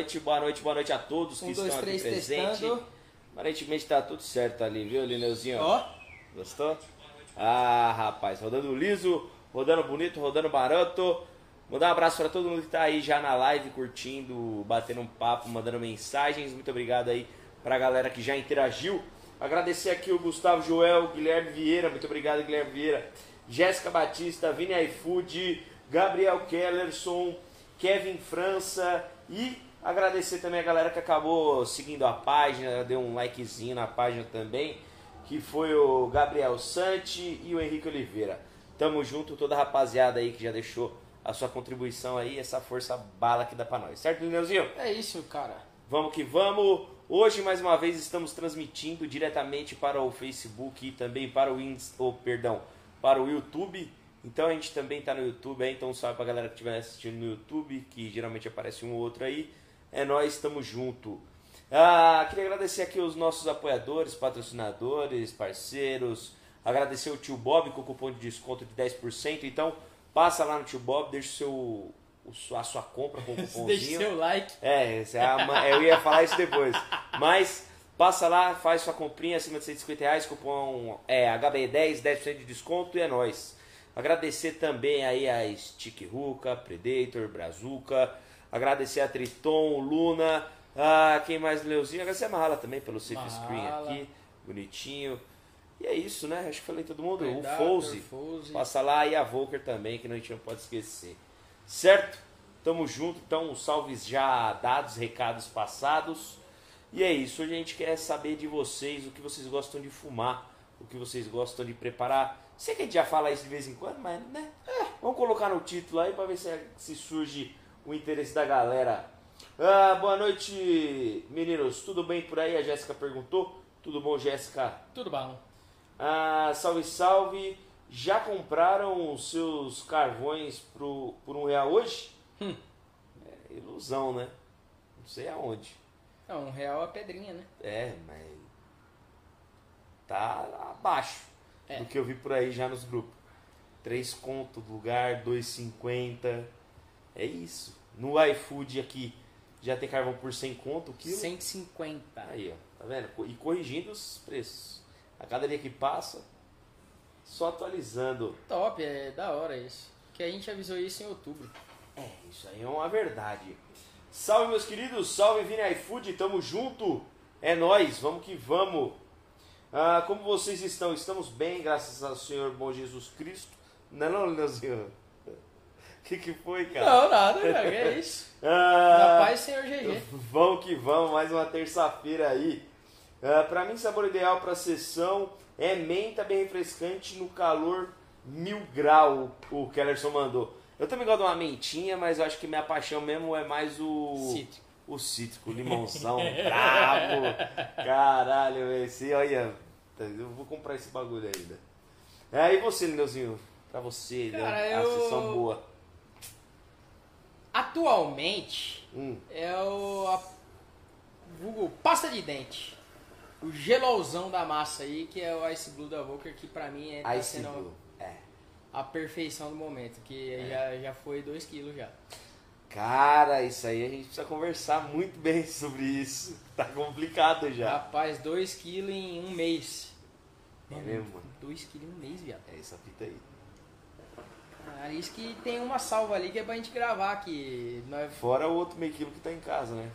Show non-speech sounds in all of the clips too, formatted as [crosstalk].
noite, boa noite, boa noite a todos que Um, estão dois, aqui três, presentes. testando. Aparentemente tá tudo certo ali, viu, Lineuzinho? Ó, Gostou? Ah, rapaz, rodando liso, rodando bonito, rodando barato. Mandar um abraço para todo mundo que tá aí já na live, curtindo, batendo um papo, mandando mensagens. Muito obrigado aí pra galera que já interagiu. Agradecer aqui o Gustavo Joel, Guilherme Vieira, muito obrigado, Guilherme Vieira. Jéssica Batista, Vini iFood, Gabriel Kellerson, Kevin França e agradecer também a galera que acabou seguindo a página, deu um likezinho na página também, que foi o Gabriel Santi e o Henrique Oliveira. Tamo junto, toda a rapaziada aí que já deixou a sua contribuição aí, essa força bala que dá pra nós. Certo, Lineuzinho? é isso, cara. Vamos que vamos. Hoje, mais uma vez, estamos transmitindo diretamente para o Facebook e também para o Inst... oh, perdão, para o YouTube. Então a gente também está no YouTube aí, então salve pra galera que estiver assistindo no YouTube, que geralmente aparece um ou outro aí. É nós, estamos junto. Ah, queria agradecer aqui os nossos apoiadores, patrocinadores, parceiros. Agradecer o tio Bob com o cupom de desconto de 10%. Então, passa lá no tio Bob, deixa o seu, o a sua compra com o [laughs] Deixe cupomzinho. seu like. É, é ma- eu ia falar isso depois. [laughs] Mas passa lá, faz sua comprinha acima de 150 reais, cupom é, HB10, 10% de desconto e é nóis. Agradecer também aí a Stick Ruka, Predator, Brazuca. Agradecer a Triton, Luna. Ah, quem mais, Leozinho? Agradecer a Mahala também pelo safe screen Mahala. aqui. Bonitinho. E é isso, né? Acho que falei todo mundo. o Fouzi. Fouzi. Passa lá e a Volker também, que a gente não pode esquecer. Certo? Tamo junto, então, salves já dados, recados passados. E é isso, hoje a gente quer saber de vocês o que vocês gostam de fumar, o que vocês gostam de preparar. Sei que a gente já fala isso de vez em quando, mas né? É, vamos colocar no título aí pra ver se, se surge o interesse da galera. Ah, boa noite, meninos. Tudo bem por aí? A Jéssica perguntou. Tudo bom, Jéssica? Tudo bom. Ah, salve, salve. Já compraram os seus carvões pro, por um real hoje? Hum. É ilusão, né? Não sei aonde. Não, um real é pedrinha, né? É, mas tá abaixo É. do que eu vi por aí já nos grupos. 3 conto do lugar, 2,50. É isso. No iFood aqui já tem carvão por 100 conto o quilo. 150. Aí, ó, tá vendo? E corrigindo os preços. A cada dia que passa, só atualizando. Top, é da hora isso. Que a gente avisou isso em outubro. É, isso aí é uma verdade. Salve, meus queridos. Salve, Vini iFood. Tamo junto. É nóis. Vamos que vamos. Ah, como vocês estão? Estamos bem, graças ao Senhor bom Jesus Cristo. Não é não, Leozinho? O que, que foi, cara? Não, nada, é isso. [laughs] Ah, Da paz, senhor GG. Vamos que vamos, mais uma terça-feira aí. Ah, pra mim, sabor ideal pra sessão é menta bem refrescante no calor mil grau, o Kellerson mandou. Eu também gosto de uma mentinha, mas eu acho que minha paixão mesmo é mais o... Cítrico. O cítrico, limãozão, brabo. [laughs] Caralho, esse, olha, eu vou comprar esse bagulho ainda. É, e você, Lineuzinho? Pra você, Cara, né? a eu- sessão boa. Atualmente Hum, é o a, vulgo pasta de dente. O gelosão da massa aí, que é o Ice Blue da Volker, que pra mim é, tá Ice sendo Blue. É. a perfeição do momento, que já, já foi 2 quilos já. Cara, isso aí a gente precisa conversar muito bem [laughs] sobre isso. Tá complicado já. Rapaz, 2 quilos em um mês. É mesmo, mano? 2 quilos em um mês, viado. É essa fita aí. Ah, isso que tem uma salva ali que é pra gente gravar, que nós... Fora o outro meio quilo que tá em casa, né?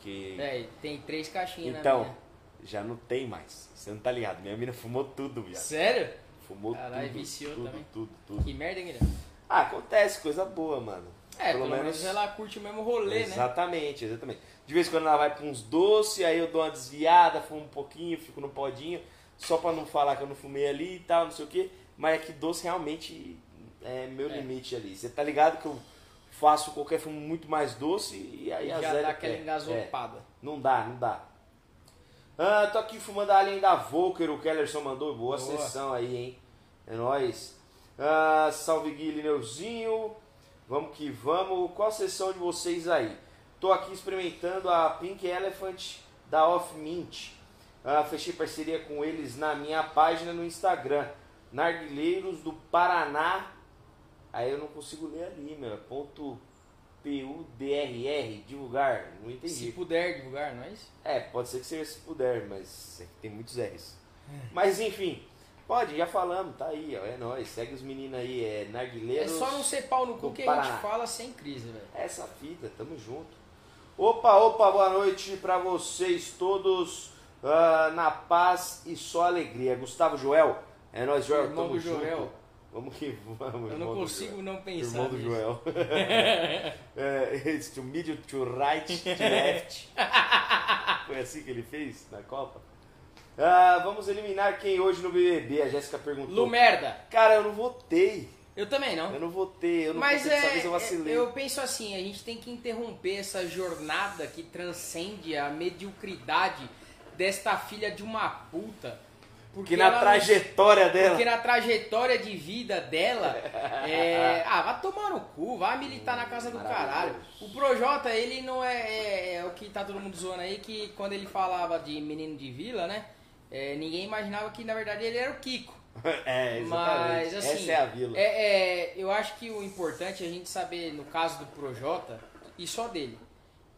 Que... É, tem três caixinhas então, já não tem mais. Você não tá ligado. Minha mina fumou tudo, viado. Sério? Fumou Caralho, tudo. viciou tudo, também. tudo, tudo. Que merda, hein, Guilherme? Ah, acontece, coisa boa, mano. É, pelo, menos... ela curte o mesmo rolê, né? Exatamente, exatamente. De vez em quando ela vai pra uns doces, aí eu dou uma desviada, fumo um pouquinho, fico no podinho, só pra não falar que eu não fumei ali e tal, não sei o que. Mas é que doce realmente é meu É. limite ali. Você tá ligado que eu faço qualquer fumo muito mais doce e aí a zero dá aquela é, é. Não dá, não dá. Ah, tô aqui fumando a além da Volker, o Kellerson mandou. Boa, Boa. sessão aí, hein? É nóis. Ah, salve Gui Lineuzinho. Vamos que vamos. Qual a sessão de vocês aí? Tô aqui experimentando a Pink Elephant da Off Mint. Ah, fechei parceria com eles na minha página no Instagram. Narguilheiros do Paraná. Aí eu não consigo ler ali, meu. É ponto P-U-D-R-R, divulgar? Não entendi. Se puder divulgar, não é isso? É, pode ser que seja se puder, mas é tem muitos R's. Mas enfim, pode, já falamos, tá aí, ó, é nóis. Segue os meninos aí, é É narguileiros. só não ser pau no cu que a gente fala sem crise, velho. Essa fita, tamo junto. Opa, opa, boa noite pra vocês todos. ah, na paz e só alegria. Gustavo Joel, é nóis, Joel, Irmão tamo junto. Joel. Vamos que vamos, Eu não consigo não pensar Irmão do nisso. Joel. [laughs] é, it's to medium, to right, to left. [laughs] Foi assim que ele fez na Copa? Ah, vamos eliminar quem hoje no BBB? A Jéssica perguntou. Lu merda. Cara, eu não votei. Eu também não. Eu não votei. Eu não Mas votei, é, vez eu vacilei. eu penso assim, a gente tem que interromper essa jornada que transcende a mediocridade desta filha de uma puta. Porque Que na ela não- trajetória dela. Porque na trajetória de vida dela, [laughs] é, ah, vai tomar no cu, vai militar na casa do caralho. O Projota, ele não é, é- é o que tá todo mundo zoando aí, que quando ele falava de menino de vila, né? é, ninguém imaginava que na verdade ele era o Kiko. [laughs] É, exatamente. Mas assim, Essa é a vila. é- é, eu acho que o importante é a gente saber, no caso do Projota, e só dele,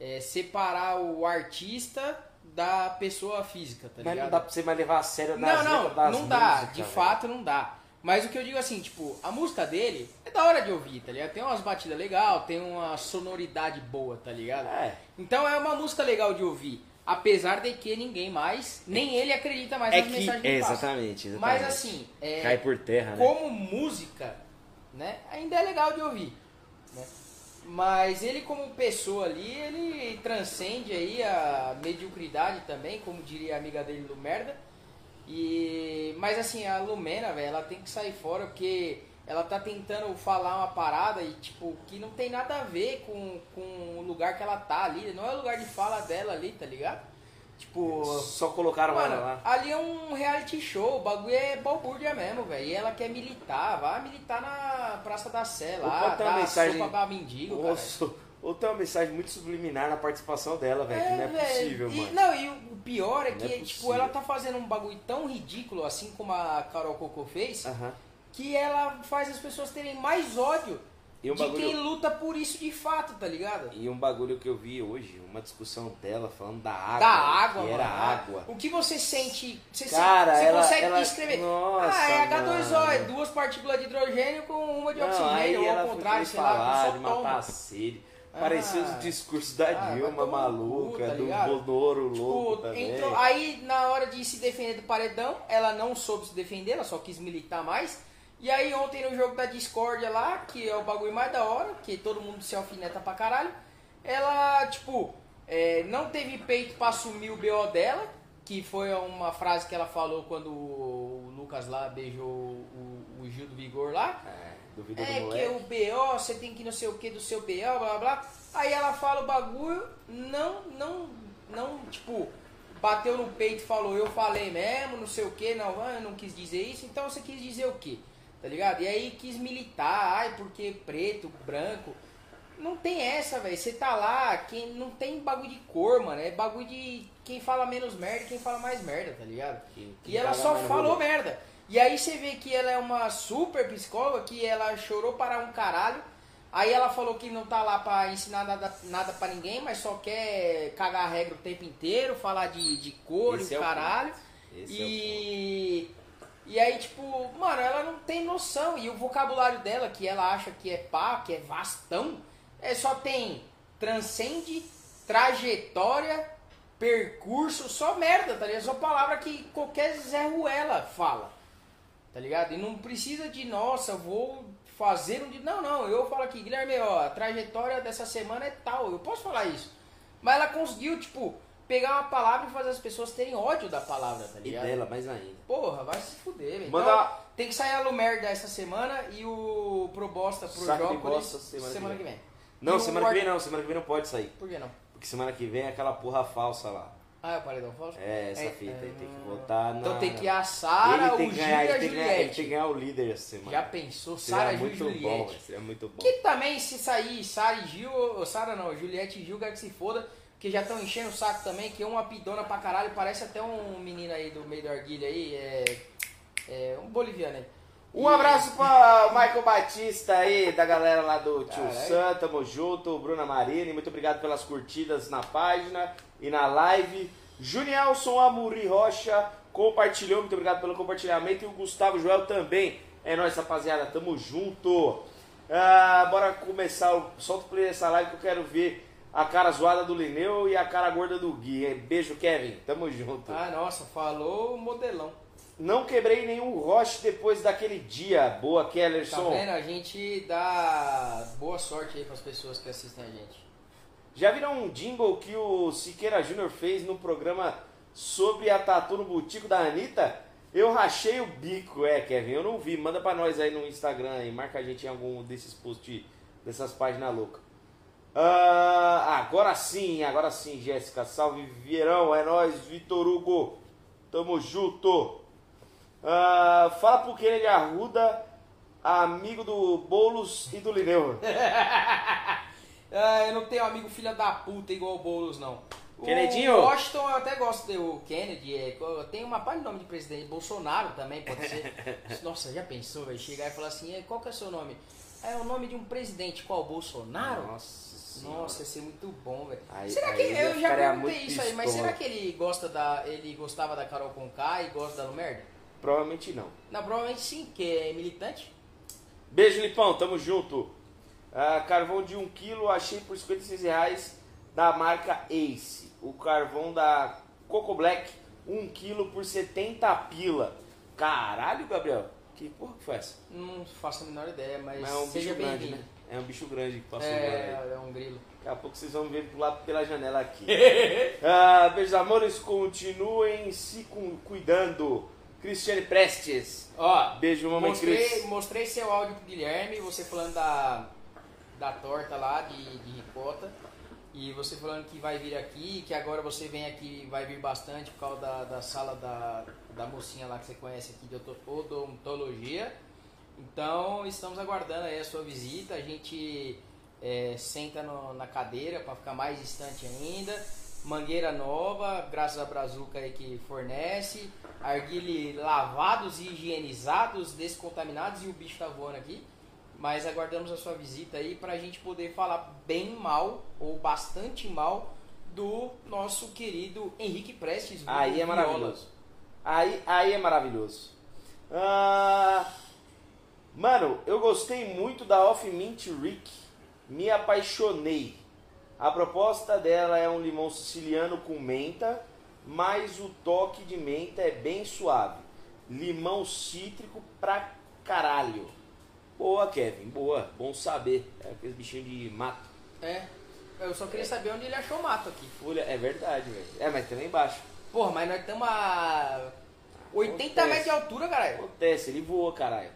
é separar o artista da pessoa física, tá Mas ligado? não dá pra você mais levar a sério Não, nas não, letras das não dá. músicas, de velho. fato, não dá. Mas o que eu digo assim, tipo, a música dele é da hora de ouvir, tá ligado? Tem umas batidas legal, tem uma sonoridade boa, tá ligado? É. Então é uma música legal de ouvir. Apesar de que ninguém mais, nem ele acredita mais É nas que. mensagens que É, exatamente, exatamente. Mas assim, é, Cai por terra, né? como música, né, ainda é legal de ouvir. Né? Mas ele como pessoa ali, ele transcende aí a mediocridade também, como diria a amiga dele, Lumerda. E, mas assim, a Lumena, velho, ela tem que sair fora porque ela tá tentando falar uma parada e tipo, que não tem nada a ver com, com o lugar que ela tá ali. Não é o lugar de fala dela ali, tá ligado? Tipo, Só colocaram Mano, ela lá. ali é um reality show, o bagulho é balbúrdia mesmo, velho. E ela quer militar, vai militar na Praça da Sé lá, dar mensagem- sopa pra mendigo, cara. Ou, tem uma mensagem muito subliminar na participação dela, velho. que não é velho. possível, e, mano. Não, e o pior é Não que, é tipo, ela tá fazendo um bagulho tão ridículo, assim como a Carol Coco fez, Aham. que ela faz as pessoas terem mais ódio E um de bagulho- quem luta por isso de fato, tá ligado? E um bagulho que eu vi hoje, uma discussão dela falando da água. da água, que mano. era água. O que você sente. Você, Cara, você ela- consegue ela- escrever. Nossa, ah, é H2O, é duas partículas de hidrogênio com uma de oxigênio, ou ao contrário, sei lá, só de toma. matar a sede. Ah. Parecia os discursos da Ah, Dilma cu, maluca, tá do? Bonoro Tipo, louco também. aí na hora de se defender do paredão, ela não soube se defender, ela só quis militar mais. E aí ontem no jogo da discórdia lá, que é o bagulho mais da hora, que todo mundo se alfineta pra caralho, ela, tipo, é, não teve peito pra assumir o BO dela, que foi uma frase que ela falou quando o Lucas lá beijou o, o Gil do Vigor lá. É, duvida do É que o BO, você tem que não sei o que do seu BO, blá blá blá. Aí ela fala o bagulho, não, não, não, tipo, bateu no peito e falou, eu falei mesmo, não sei o que, não, eu não quis dizer isso, então você quis dizer o que? Tá ligado? E aí quis militar, ai, porque preto, branco. Não tem essa, velho. Você tá lá, quem não tem bagulho de cor, mano. É bagulho de quem fala menos merda e quem fala mais merda, tá ligado? E ela só falou merda. E aí você vê que ela é uma super psicóloga, que ela chorou para um caralho. Aí ela falou que não tá lá pra ensinar nada, nada pra ninguém, mas só quer cagar a regra o tempo inteiro, falar de, de cor Esse e é caralho. É o e, aí, tipo, mano, ela não tem noção. E o vocabulário dela, que ela acha que é pá, que é vastão, é só tem transcende, trajetória, percurso, só merda, tá ligado? Só palavra que qualquer Zé Ruela fala, tá ligado? E não precisa de, nossa, vou fazer um. Não, não, eu falo aqui, Guilherme, ó, a trajetória dessa semana é tal, eu posso falar isso. Mas ela conseguiu, tipo, pegar uma palavra e fazer as pessoas terem ódio da palavra, tá E ligado? dela, mais ainda. Porra, vai se fuder, velho. Manda- Então, tem que sair a Lumerda essa semana e o Pro Bosta Pro Saco Jócolis bosta semana semana, que que vem. Não, E o semana que vem não, semana que vem não pode sair. Por que não? Porque semana que vem é aquela porra falsa lá. Ah, é o paredão falso? É, essa É, fita aí, tem que ah. votar na... Então tem que ir a Sara, o Gil e a que ganhar, ele tem que Juliette. ganhar o líder essa semana. Já pensou? Sara, Gil e muito bom, Juliette. velho, seria muito bom. Que também, se sair Sara e Gil, ou Sara não, Juliette e Gil, quer que se foda, que já estão enchendo o saco também, que é uma pidona pra caralho, parece até um menino aí do meio da arguilha aí, é, é um boliviano aí. Um abraço para o Michael Batista aí, da galera lá do Tio. Sam, tamo junto, Bruna Marini, muito obrigado pelas curtidas na página e na live. Junielson Amuri Rocha compartilhou, muito obrigado pelo compartilhamento. E o Gustavo Joel também. É nóis, rapaziada, tamo junto. Ah, bora começar, o- solta o play dessa live que eu quero ver a cara zoada do Lineu e a cara gorda do Gui. Beijo, Kevin, tamo junto. Ah, nossa, falou modelão. Não quebrei nenhum roche depois daquele dia. Boa, Tá Kellerson. vendo? A gente dá boa sorte aí pras pessoas que assistem a gente. Já viram um jingle que o Siqueira Júnior fez no programa sobre a tatu no butico da Anitta? Eu rachei o bico, é, Kevin. Eu não vi. Manda pra nós aí no Instagram e marca a gente em algum desses posts, dessas páginas loucas. Ah, agora sim, agora sim, Jéssica. Salve, Vieirão. É nóis, Vitor Hugo. Tamo junto. Ah, fala pro Kennedy Arruda, amigo do Boulos e do Lineu. [laughs] Ah, eu não tenho amigo filha da puta igual o Boulos, não. Kennedinho? O Washington eu até gosto do Kennedy. É, tem uma parte de nome de presidente. Bolsonaro também pode ser. [laughs] Nossa, já pensou, velho? Chegar e falar assim: "É, qual que é o seu nome? É o nome de um presidente. Qual? Bolsonaro? Nossa senhora. Nossa, ia ser muito bom, velho. Será que eu eu já perguntei isso aí, mas será que ele gosta da. ele gostava da Carol Conká e gosta da Lumerda? Provavelmente não. Não, provavelmente sim, que é militante. Beijo, Lipão, tamo junto. Ah, carvão de 1 kg achei por 56 reais da marca Ace. O carvão da Coco Black, 1 kg por 70 pila. Caralho, Gabriel, que porra que foi essa? Não faço a menor ideia, mas, Mas é um seja bem-vindo. né? É um bicho grande que passou agora aí. É, é um grilo. Daqui a pouco vocês vão ver lá pela janela aqui. [laughs] ah, beijos, amores, continuem se cu- cuidando. Cristiane Prestes. Ó, Beijo, mamãe mostrei, Cris. mostrei seu áudio pro Guilherme, você falando da, da torta lá de, de ricota. E você falando que vai vir aqui, que agora você vem aqui, vai vir bastante por causa da, da sala da, da mocinha lá que você conhece aqui de odon- odontologia. Então estamos aguardando aí a sua visita. A gente é, senta no- na cadeira para ficar mais distante ainda. Mangueira nova, graças a Brazuca aí que fornece. Arguile lavados e higienizados, descontaminados e o bicho tá voando aqui. Mas aguardamos a sua visita aí para a gente poder falar bem mal ou bastante mal do nosso querido Henrique Prestes. Aí é maravilhoso. Aí, aí é maravilhoso. Ah, mano, eu gostei muito da Off Mint Rick. Me apaixonei. A proposta dela é um limão siciliano com menta, mas o toque de menta é bem suave. Limão cítrico pra caralho. Boa, Kevin, boa. Bom saber. É aqueles bichinhos de mato. É, eu só queria saber onde ele achou mato aqui. Folha, é verdade, velho. É, mas também baixo. Porra, mas nós estamos a 80 Acontece. metros de altura, caralho. Acontece, ele voa, caralho.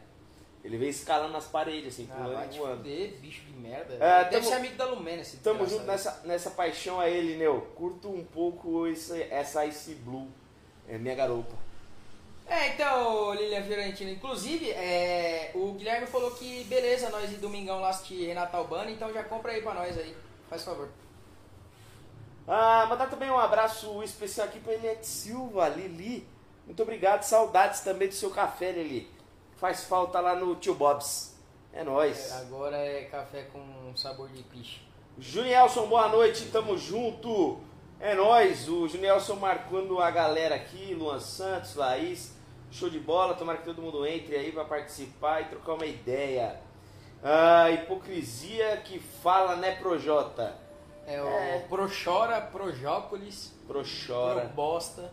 Ele vem escalando nas paredes, assim, Ah, pulando vai e voando. fuder, bicho de merda. É, Deve tamo- ser amigo da Lumena esse Tamo junto nessa, nessa paixão a ele, Neu. Curto um pouco esse, essa Ice Blue. É minha garopa. É, então, Lilian Fiorentina, inclusive, é, o Guilherme falou que beleza, nós ir domingão lá assistir Renato Albano, então já compra aí pra nós aí, faz favor. Ah, mandar também um abraço especial aqui pra Eliette Silva, Lili. Muito obrigado, saudades também do seu café, Lili. Faz falta lá no Tio Bob's. É É, nóis. agora é café com sabor de piche. Junielson, boa noite, tamo junto. É nóis, o Junielson marcando a galera aqui, Luan Santos, Laís, show de bola, tomara que todo mundo entre aí pra participar e trocar uma ideia. Ah, hipocrisia que fala, né, Projota? É o É. Prochora, Projópolis, Prochora. Probosta,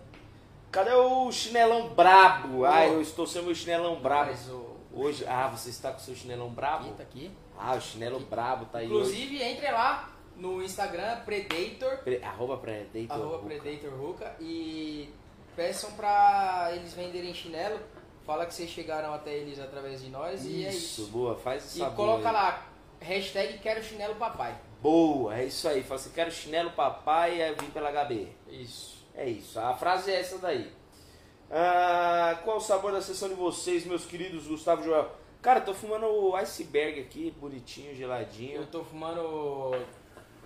Cadê o chinelão brabo? Ah, eu estou sem o meu chinelão brabo. mas o Hoje, ah, você está com o seu chinelão brabo? Aqui, tá aqui. Ah, o chinelo brabo tá aí hoje. Inclusive, entre lá no Instagram, Predator, Pre- Arroba Predator. arroba Ruka. Predator Ruka, e peçam pra eles venderem chinelo. Fala que vocês chegaram até eles através de nós e é Isso, isso. boa, faz esse E sabor coloca aí. lá, hashtag quero chinelo papai. Boa, é isso aí. Fala assim, quero chinelo papai e vim pela HB. Isso. É isso, a frase é essa daí. Ah, qual o sabor da sessão de vocês, meus queridos Gustavo Joel? Cara, tô fumando o iceberg aqui, bonitinho, geladinho. Eu tô fumando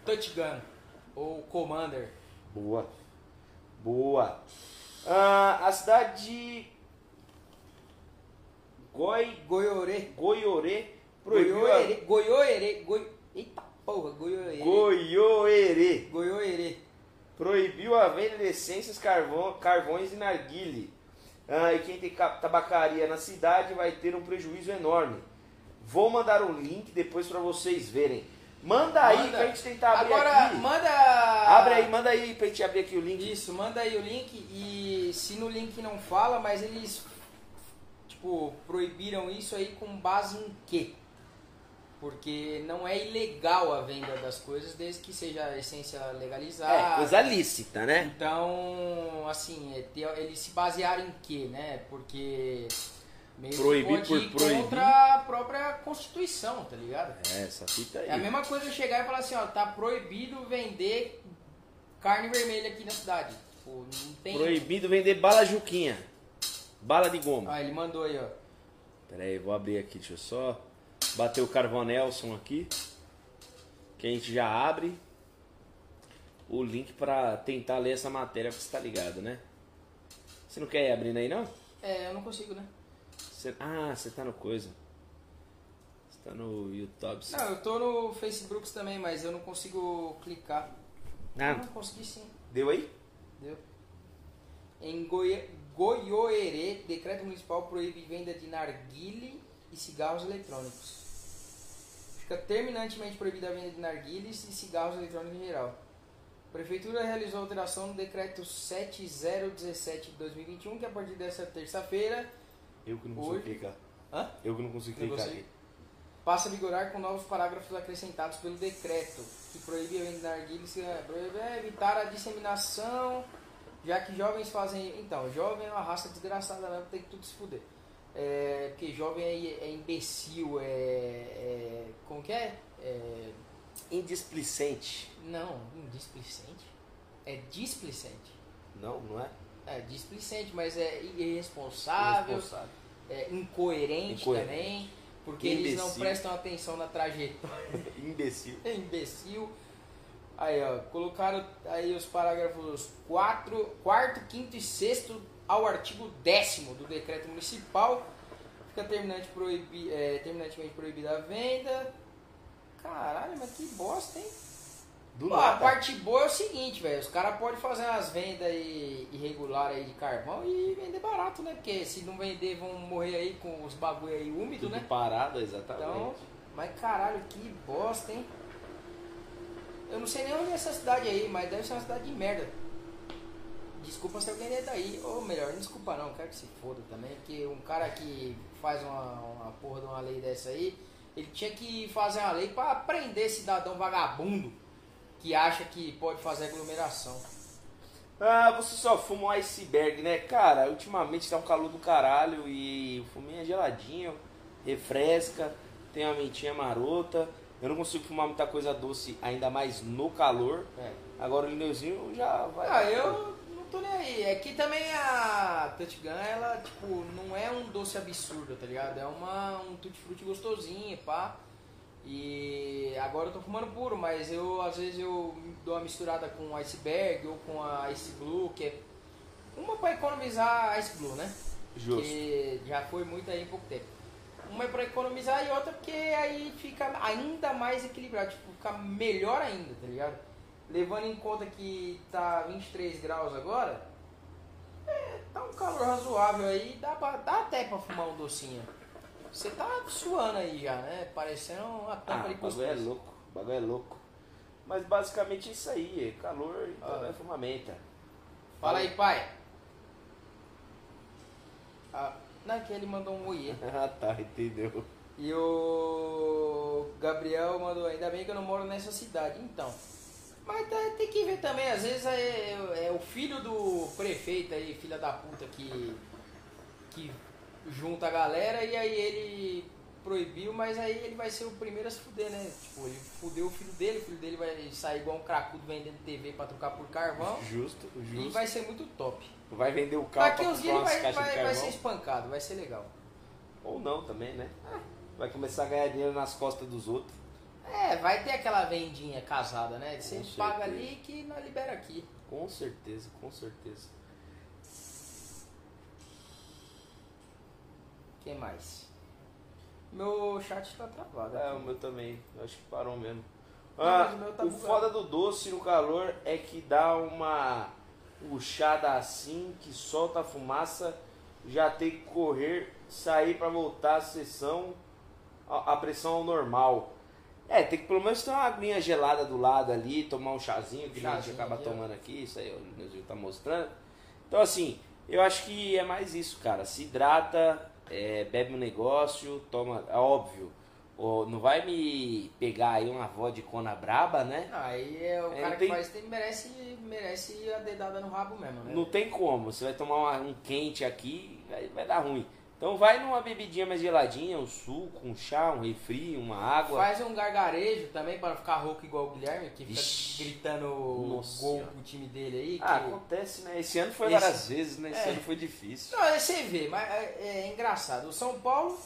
Touch Gun, ou Commander. Boa. Boa. Ah, a cidade. Goi, Goiorê. Goiorê proibiu a... Goiorê. Goiorê. Goi... Eita porra, Goiorê. Goiorê Goiorê. Proibiu a venda de essências, carvão, carvões e narguile. Ah, e quem tem ca- tabacaria na cidade vai ter um prejuízo enorme. Vou mandar um link depois para vocês verem. Manda aí Manda. pra gente tentar abrir Agora, aqui. manda... Abre aí, manda aí pra gente abrir aqui o link. Isso, manda aí o link e se no link não fala, mas eles tipo proibiram isso aí com base em quê? Porque não é ilegal a venda das coisas desde que seja a essência legalizada. É, coisa lícita, né? Então, assim, é, eles se basearam em quê, né? Porque meio Proibir por ir proibir. contra a própria Constituição, tá ligado? É, essa fita aí. É a mesma coisa chegar e falar assim, ó, tá proibido vender carne vermelha aqui na cidade. Tipo, não tem. Proibido vender bala juquinha. Bala de goma. Ah, ele mandou aí, ó. Pera aí, vou abrir aqui, deixa eu só bater o carvão Nelson aqui. Que a gente já abre o link pra tentar ler essa matéria, porque você tá ligado, né? Você não quer ir abrindo aí, não? É, eu não consigo, né? Você- Ah, você tá no coisa. Você tá no YouTube. sim. Não, eu tô no Facebook também, mas eu não consigo clicar. Ah, Não consegui sim. deu aí? Deu. Em Goi... Goiôerê, decreto municipal proíbe venda de narguile e cigarros eletrônicos. Fica terminantemente proibida a venda de narguiles e cigarros eletrônicos em geral. A Prefeitura realizou alteração no decreto 7017 de 2021, que a partir dessa terça-feira Eu que não Hoje- consigo clicar. Hã? Eu que não consigo Não clicar aqui. passa a vigorar com novos parágrafos acrescentados pelo decreto, que proíbe a venda de narguilhas, é, proíbe é, evitar a disseminação, já que jovens fazem... Então, jovem é uma raça desgraçada mesmo, tem que tudo se fuder. É, porque jovem é, é imbecil, é, é... Como que é? é Indisplicente. não, indisplicente. É displicente. Não, não é? É displicente, mas é irresponsável, Irresponsável. é incoerente, Incoerente. também, porque eles não Imbecil. prestam atenção na trajetória. [laughs] Imbecil. É imbecil. Aí, ó, colocaram aí os parágrafos 4, 4 5 e 6 ao artigo 10 do decreto municipal. Fica terminante proibi, é, terminantemente proibida a venda. Caralho, mas que bosta, hein? Do Pô, a parte boa é o seguinte, velho. Os caras podem fazer umas vendas irregulares aí de carvão e vender barato, né? Porque se não vender, vão morrer aí com os bagulho aí úmido, Tudo né? parado, exatamente. Então, mas caralho, que bosta, hein? Eu não sei nem onde é essa cidade aí, mas deve ser uma cidade de merda. Desculpa se alguém é daí. Ou melhor, não desculpa não, quero que se foda também. Porque um cara que faz uma, uma porra de uma lei dessa aí, ele tinha que fazer uma lei pra prender cidadão vagabundo que acha que pode fazer aglomeração. Ah, você só fuma um iceberg, né? Cara, ultimamente tá um calor do caralho e o fuminho é geladinho, refresca, tem uma mentinha marota. Eu não consigo fumar muita coisa doce, ainda mais no calor. É. Agora o lineuzinho já vai. Ah, eu tô nem aí. É que também a Touch Gun, ela, tipo, não é um doce absurdo, tá ligado? É uma, um tutti frutti gostosinho, pá. E agora eu tô fumando puro, mas eu, às vezes, eu dou uma misturada com iceberg ou com a Ice Blue, que é uma pra economizar a Ice Blue, né? Justo. Que já foi muito aí em pouco tempo. Uma é pra economizar e outra porque aí fica ainda mais equilibrado, tipo, fica melhor ainda, tá ligado? Levando em conta que tá 23 graus agora, é, tá um calor razoável aí, dá, pra- dá até pra fumar um docinho. Você tá suando aí já, né? Parecendo uma Ah, tampa de o bagulho é cuscuz. louco, o bagulho é louco. Mas basicamente é isso aí, é calor, então Ah. é fumamenta. Fala aí, pai. Ah, não, é ele mandou um oiê. [laughs] Ah tá, entendeu. E o Gabriel mandou, ainda bem que eu não moro nessa cidade, então. Mas tá- tem que ver também, às vezes é, é o filho do prefeito aí, filha da puta, que, que junta a galera e aí ele proibiu, mas aí ele vai ser o primeiro a se fuder, né? Tipo, ele fudeu o filho dele, o filho dele vai sair igual um cracudo vendendo TV pra trocar por carvão. Justo, E justo. vai ser muito top. Vai vender o carro Daqui pra uns dias ele vai, de vai, vai carvão. ser espancado, vai ser legal. Ou não também, né? Vai começar a ganhar dinheiro nas costas dos outros. É, vai ter aquela vendinha casada, né? Você Com paga certeza. ali que nós libera aqui. Com certeza, com certeza. que mais? Meu chat tá travado. É, aqui. o meu também. Eu Acho que parou mesmo. Não, Ah, mas o meu tá o foda do doce no calor é que dá uma puxada assim, que solta a fumaça, já tem que correr, sair pra voltar a sessão, a, a pressão ao normal. É, tem que pelo menos ter uma aguinha gelada do lado ali, tomar um chazinho, que a gente Chazinho acaba ó. tomando aqui, isso aí o Neuzinho tá mostrando. Então assim, eu acho que é mais isso, cara. Se hidrata, é, bebe um negócio, toma. É óbvio. ó, não vai me pegar aí uma vodka braba, né? Aí é, o É, cara tem- que faz tem, merece, merece a dedada no rabo mesmo, né? Não tem como. Você vai tomar uma- um quente aqui, vai, vai dar ruim. Então vai numa bebidinha mais geladinha, um suco, um chá, um refri, uma água. Faz um gargarejo também para ficar rouco igual o Guilherme, que fica Vixe. gritando Nossa gol pro time dele aí. Que... Ah, acontece, né? Esse ano foi Esse- várias vezes, né? Esse É. ano foi difícil. Não, é você vê, mas é, é engraçado. O São Paulo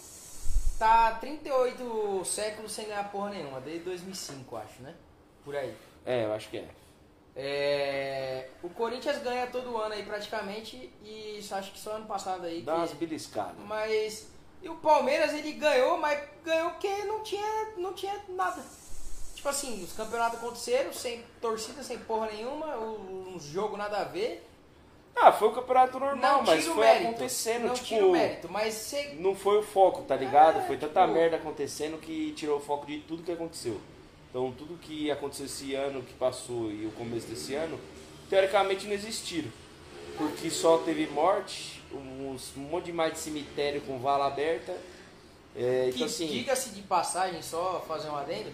tá 38 séculos sem ganhar porra nenhuma, desde 2005, acho, né? Por aí. É, eu acho que é. É, o Corinthians ganha todo ano aí praticamente e acho que só ano passado aí. Dá que- umas beliscadas. Mas e o Palmeiras ele ganhou, mas ganhou porque não tinha, não tinha nada. Tipo assim, os campeonatos aconteceram sem torcida, sem porra nenhuma, uns jogos nada a ver. Ah, foi o campeonato normal, Não mas foi mérito. acontecendo, não tipo. tira o mérito, mas você Não foi o foco, tá ligado? É, foi tanta tipo- merda acontecendo que tirou o foco de tudo que aconteceu. Então tudo que aconteceu esse ano que passou e o começo desse ano, teoricamente não existiram. Porque só teve morte, uns, um monte de mais de cemitério com vala aberta. É, Que então assim. diga-se de passagem, só fazer um adendo.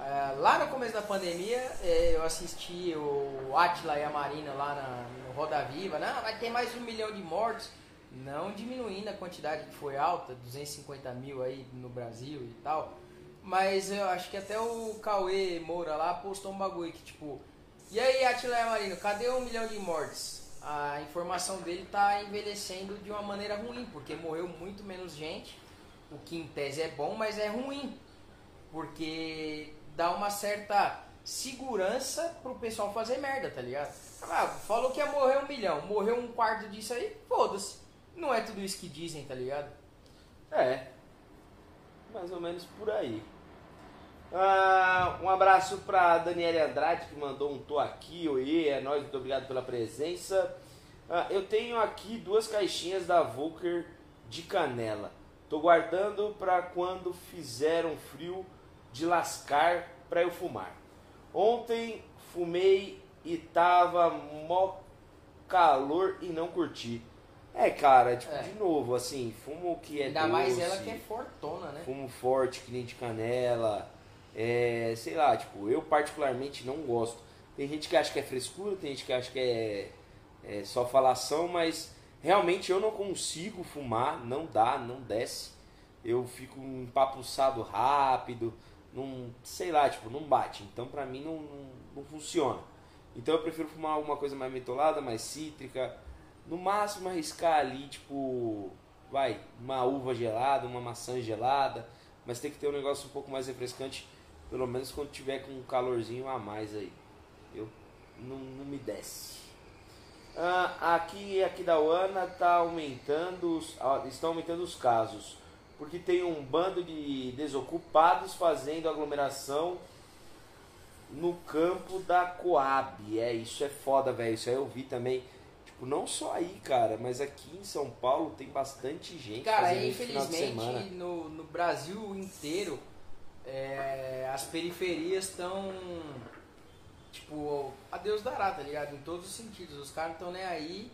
é, lá no começo da pandemia, é, eu assisti o Atila e a Marina lá na, no Roda Viva. Não, vai ter mais um milhão de mortos. Não diminuindo a quantidade que foi alta, 250 mil aí no Brasil e tal. Mas eu acho que até o Cauê Moura lá postou um bagulho que tipo. E aí, Atila a Marina, cadê um milhão de mortes? A informação dele tá envelhecendo de uma maneira ruim, porque morreu muito menos gente o que em tese é bom, mas é ruim. Porque dá uma certa segurança pro pessoal fazer merda, tá ligado? Ah, falou que ia morrer um milhão, morreu um quarto disso aí, foda-se. Não é tudo isso que dizem, tá ligado? É. Mais ou menos por aí. Ah, um abraço pra Daniele Andrade que mandou um tô aqui, oi, é nóis, muito obrigado pela presença. Ah, eu tenho aqui duas caixinhas da Volker de canela. Tô guardando pra quando fizer um frio de lascar pra eu fumar. Ontem fumei e tava mó calor e não curti. É, cara, tipo, É. de novo, assim, fumo que é Ainda mais doce, ela que é fortona, né? fumo forte, que nem de canela. É, sei lá, tipo, eu particularmente não gosto. Tem gente que acha que é frescura, tem gente que acha que é, é só falação, mas realmente eu não consigo fumar, não dá, não desce. Eu fico empapuçado rápido, não, sei lá, tipo, não bate. Então pra mim não, não, não funciona. Então eu prefiro fumar alguma coisa mais mentolada, mais cítrica. No máximo arriscar ali, tipo, vai, uma uva gelada, uma maçã gelada, mas tem que ter um negócio um pouco mais refrescante, pelo menos quando tiver com um calorzinho a mais aí. Eu não, não me desce. Ah, aqui aqui da Uana tá aumentando, os- estão aumentando os casos, porque tem um bando de desocupados fazendo aglomeração no campo da Coab. É, isso é foda, velho. Isso aí eu vi também. Tipo, não só aí, cara, mas aqui em São Paulo tem bastante gente Cara, infelizmente no, no Brasil inteiro é, as periferias estão tipo, a Deus dará, tá ligado? Em todos os sentidos. Os caras estão nem aí.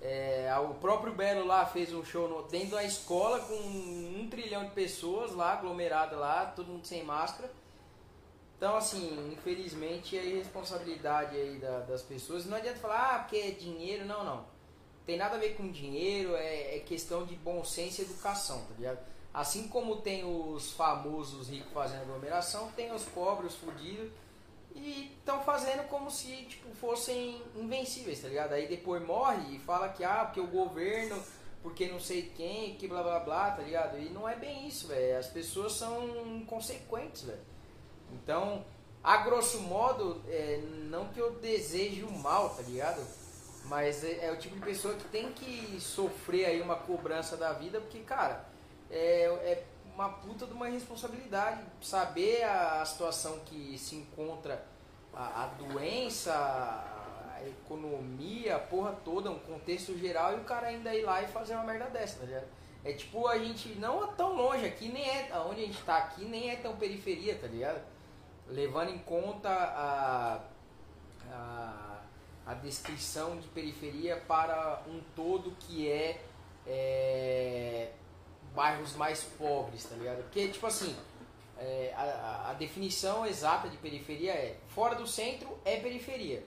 É, o próprio Belo lá fez um show no- dentro da escola com um trilhão de pessoas lá, aglomerada lá, todo mundo sem máscara. Então, assim, infelizmente é irresponsabilidade aí da- das pessoas. Não adianta falar, ah, porque é dinheiro. Não, não. Tem nada a ver com dinheiro, é, é questão de bom senso e educação, tá ligado? Assim como tem os famosos ricos fazendo aglomeração, tem os pobres, os fudidos, e estão fazendo como se tipo, fossem invencíveis, tá ligado? Aí depois morre e fala que, ah, porque o governo, porque não sei quem, que blá blá blá, tá ligado? E não é bem isso, velho. As pessoas são inconsequentes, velho. Então, a grosso modo, é, não que eu deseje o mal, tá ligado? Mas é, é o tipo de pessoa que tem que sofrer aí uma cobrança da vida, porque, cara, é, é uma puta de uma responsabilidade. Saber a, a situação que se encontra a, a doença, a economia, a porra toda, um contexto geral, e o cara ainda ir lá e fazer uma merda dessa, tá ligado? É tipo, a gente não é tão longe aqui, nem é. Onde a gente tá aqui nem é tão periferia, tá ligado? Levando em conta a, a, a descrição de periferia para um todo que é, é bairros mais pobres, tá ligado? Porque, tipo assim, é, a, a, definição exata de periferia é fora do centro é periferia,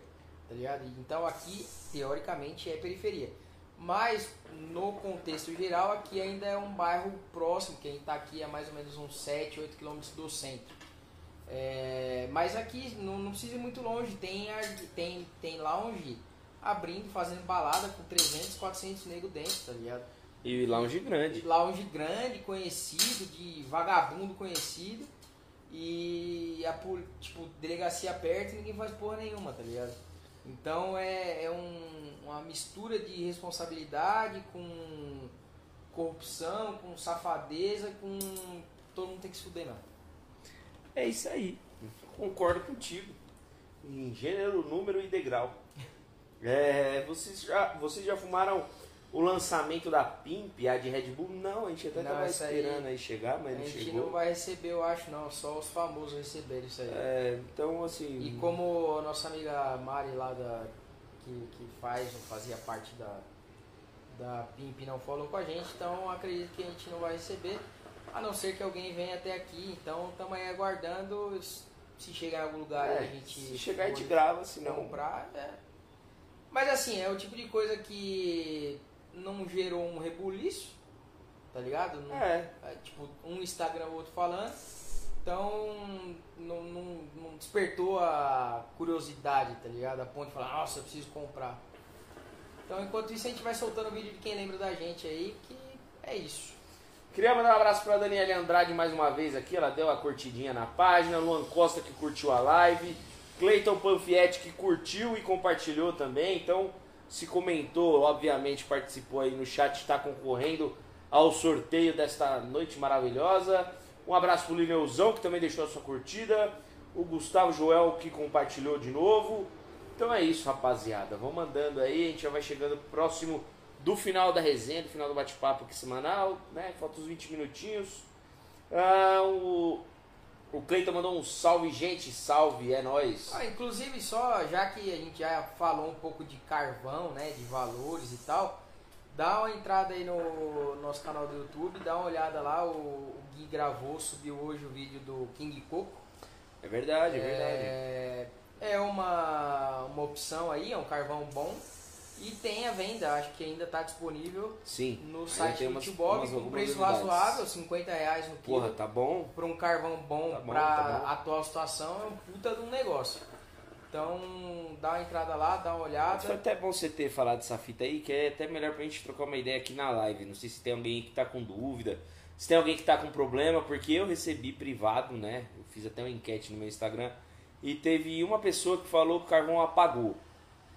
tá ligado? Então aqui, teoricamente, é periferia. Mas no contexto geral, aqui ainda é um bairro próximo, que a gente está aqui a mais ou menos uns 7, 8 quilômetros do centro. É, mas aqui não, não precisa ir muito longe, tem, tem, tem lounge abrindo, fazendo balada com 300, 400 negros dentro, tá ligado? E lounge grande. Lounge grande, conhecido, de vagabundo conhecido. E a tipo, delegacia perto e ninguém faz porra nenhuma, tá ligado? Então é, é um, uma mistura de responsabilidade com corrupção, com safadeza, com. Todo mundo tem que se fuder, não. É isso aí. Concordo contigo. Em gênero, número e degrau. [laughs] É, vocês, já, vocês já fumaram o lançamento da Pimp, a de Red Bull? Não, a gente até não, tava esperando aí, aí, chegar, mas não chegou. A gente não vai receber, eu acho, não. Só os famosos receberam isso aí. É, então, assim... E como a nossa amiga Mari lá da... Que, que faz, fazia parte da, da Pimp não falou com a gente, então acredito que a gente não vai receber. A não ser que alguém venha até aqui, então estamos aí aguardando. Se chegar em algum lugar é, a gente. Se chegar a gente grava, se não. Comprar, é. Mas assim, é o tipo de coisa que não gerou um rebuliço, tá ligado? Não, é. é. Tipo, um Instagram, o outro falando. Então, não, não, não, despertou a curiosidade, tá ligado? A ponto de falar, nossa, eu preciso comprar. Então, enquanto isso, a gente vai soltando vídeo de quem lembra da gente aí, que é isso. Queria mandar um abraço pra Daniela Andrade mais uma vez aqui, ela deu a curtidinha na página, Luan Costa que curtiu a live, Cleiton Panfietti que curtiu e compartilhou também, então se comentou, obviamente participou aí no chat, está concorrendo ao sorteio desta noite maravilhosa. Um abraço pro Lineuzão, que também deixou a sua curtida. O Gustavo Joel, que compartilhou de novo. Então é isso, rapaziada. Vão mandando aí, a gente já vai chegando próximo do final da resenha, do final do bate-papo aqui semanal, né? Faltam uns 20 minutinhos. Ah, o o Cleiton mandou um salve, gente, salve, é nóis. Ah, inclusive, só já que a gente já falou um pouco de carvão, né, de valores e tal, dá uma entrada aí no nosso canal do YouTube, dá uma olhada lá, o, o Gui gravou, subiu hoje o vídeo do King Coco. É verdade, é, é verdade. É uma, uma opção aí, é um carvão bom. E tem a venda, acho que ainda está disponível Sim, no site do Bob com preço razoável, 50 reais no quilo. Porra, tá bom. Para um carvão bom, tá para tá a atual situação, é um puta de um negócio. Então, dá uma entrada lá, dá uma olhada. Foi até bom você ter falado dessa fita aí, que é até melhor pra gente trocar uma ideia aqui na live. Não sei se tem alguém que tá com dúvida, se tem alguém que tá com problema, porque eu recebi privado, né? Eu fiz até uma enquete no meu Instagram e teve uma pessoa que falou que o carvão apagou.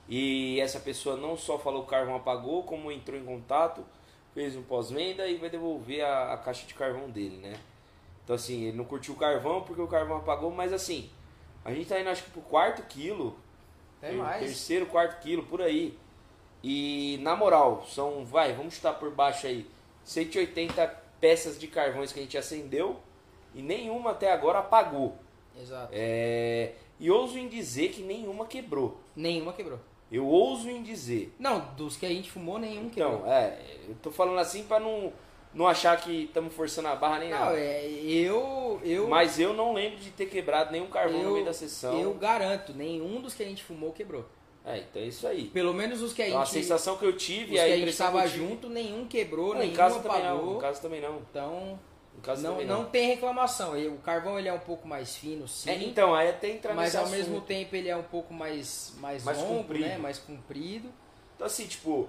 E essa pessoa não só falou que o carvão apagou, como entrou em contato, fez um pós-venda e vai devolver a, a, caixa de carvão dele, né? Então assim, ele não curtiu o carvão porque o carvão apagou, mas assim, a gente tá indo acho que pro quarto quilo. É mais. Terceiro, quarto quilo, por aí. E na moral, são, vai, vamos chutar por baixo aí, 180 peças de carvões que a gente acendeu e nenhuma até agora apagou. Exato. É, e ouso em dizer que nenhuma quebrou. Nenhuma quebrou. Eu ouso em dizer. Não, dos que a gente fumou, nenhum então, quebrou. é, eu tô falando assim para não, não achar que estamos forçando a barra nem não, nada. É, eu, eu. Mas eu não lembro de ter quebrado nenhum carvão eu, no meio da sessão. Eu garanto, nenhum dos que a gente fumou quebrou. É, então é isso aí. Pelo menos os que a gente. Então, a sensação que eu tive, os a que a gente estava junto, nenhum quebrou, não, nenhum em casa apagou. Também não, em casa também não. Então não, não, tem reclamação. O carvão ele é um pouco mais fino, sim. É, então, aí até entrar Mas ao assunto. mesmo tempo ele é um pouco mais, mais, mais longo, comprido. né? Mais comprido. Então assim, tipo,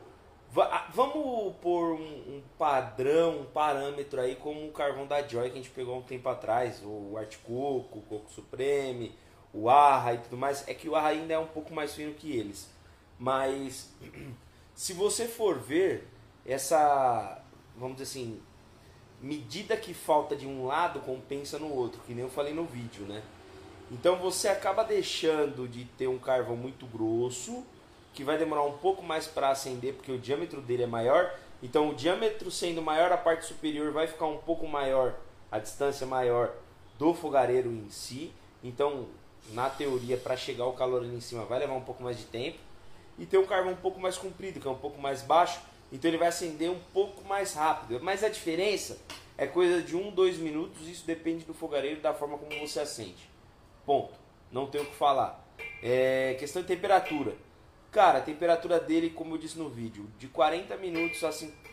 vamos pôr um, um, padrão, um parâmetro aí como o carvão da Joy que a gente pegou um tempo atrás, o Art Coco, o Coco Supreme, o Arra e tudo mais. É que o Arra ainda é um pouco mais fino que eles. Mas [clears throat] se você for ver essa, vamos dizer assim, medida que falta de um lado compensa no outro, que nem eu falei no vídeo, né? Então você acaba deixando de ter um carvão muito grosso, que vai demorar um pouco mais para acender, porque o diâmetro dele é maior. Então o diâmetro sendo maior, a parte superior vai ficar um pouco maior, a distância maior do fogareiro em si. Então, na teoria, para chegar o calor ali em cima vai levar um pouco mais de tempo. E tem um carvão um pouco mais comprido, que é um pouco mais baixo, então ele vai acender um pouco mais rápido. Mas a diferença é coisa de 1, um, 2 minutos, isso depende do fogareiro da forma como você acende. Ponto. Não tem o que falar. É questão de temperatura. Cara, a temperatura dele, como eu disse no vídeo, de 40 minutos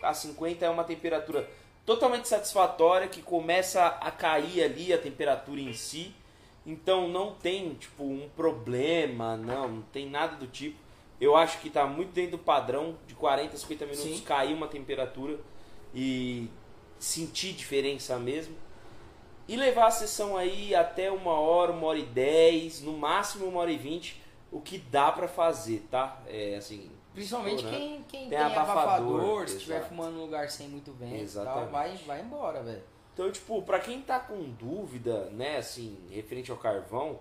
a 50 é uma temperatura totalmente satisfatória que começa a cair ali a temperatura em si. Então não tem tipo um problema, não, não tem nada do tipo. Eu acho que está muito dentro do padrão de 40 a 50 minutos Sim. cair uma temperatura e sentir diferença mesmo. E levar a sessão aí até uma hora, uma hora e dez, no máximo uma hora e vinte, o que dá para fazer, tá? É assim. Principalmente quem, quem tem, tem abafador, abafador se estiver fumando num lugar sem muito vento, tal, vai, vai embora, velho. Então, tipo, pra quem tá com dúvida, né, assim, referente ao carvão,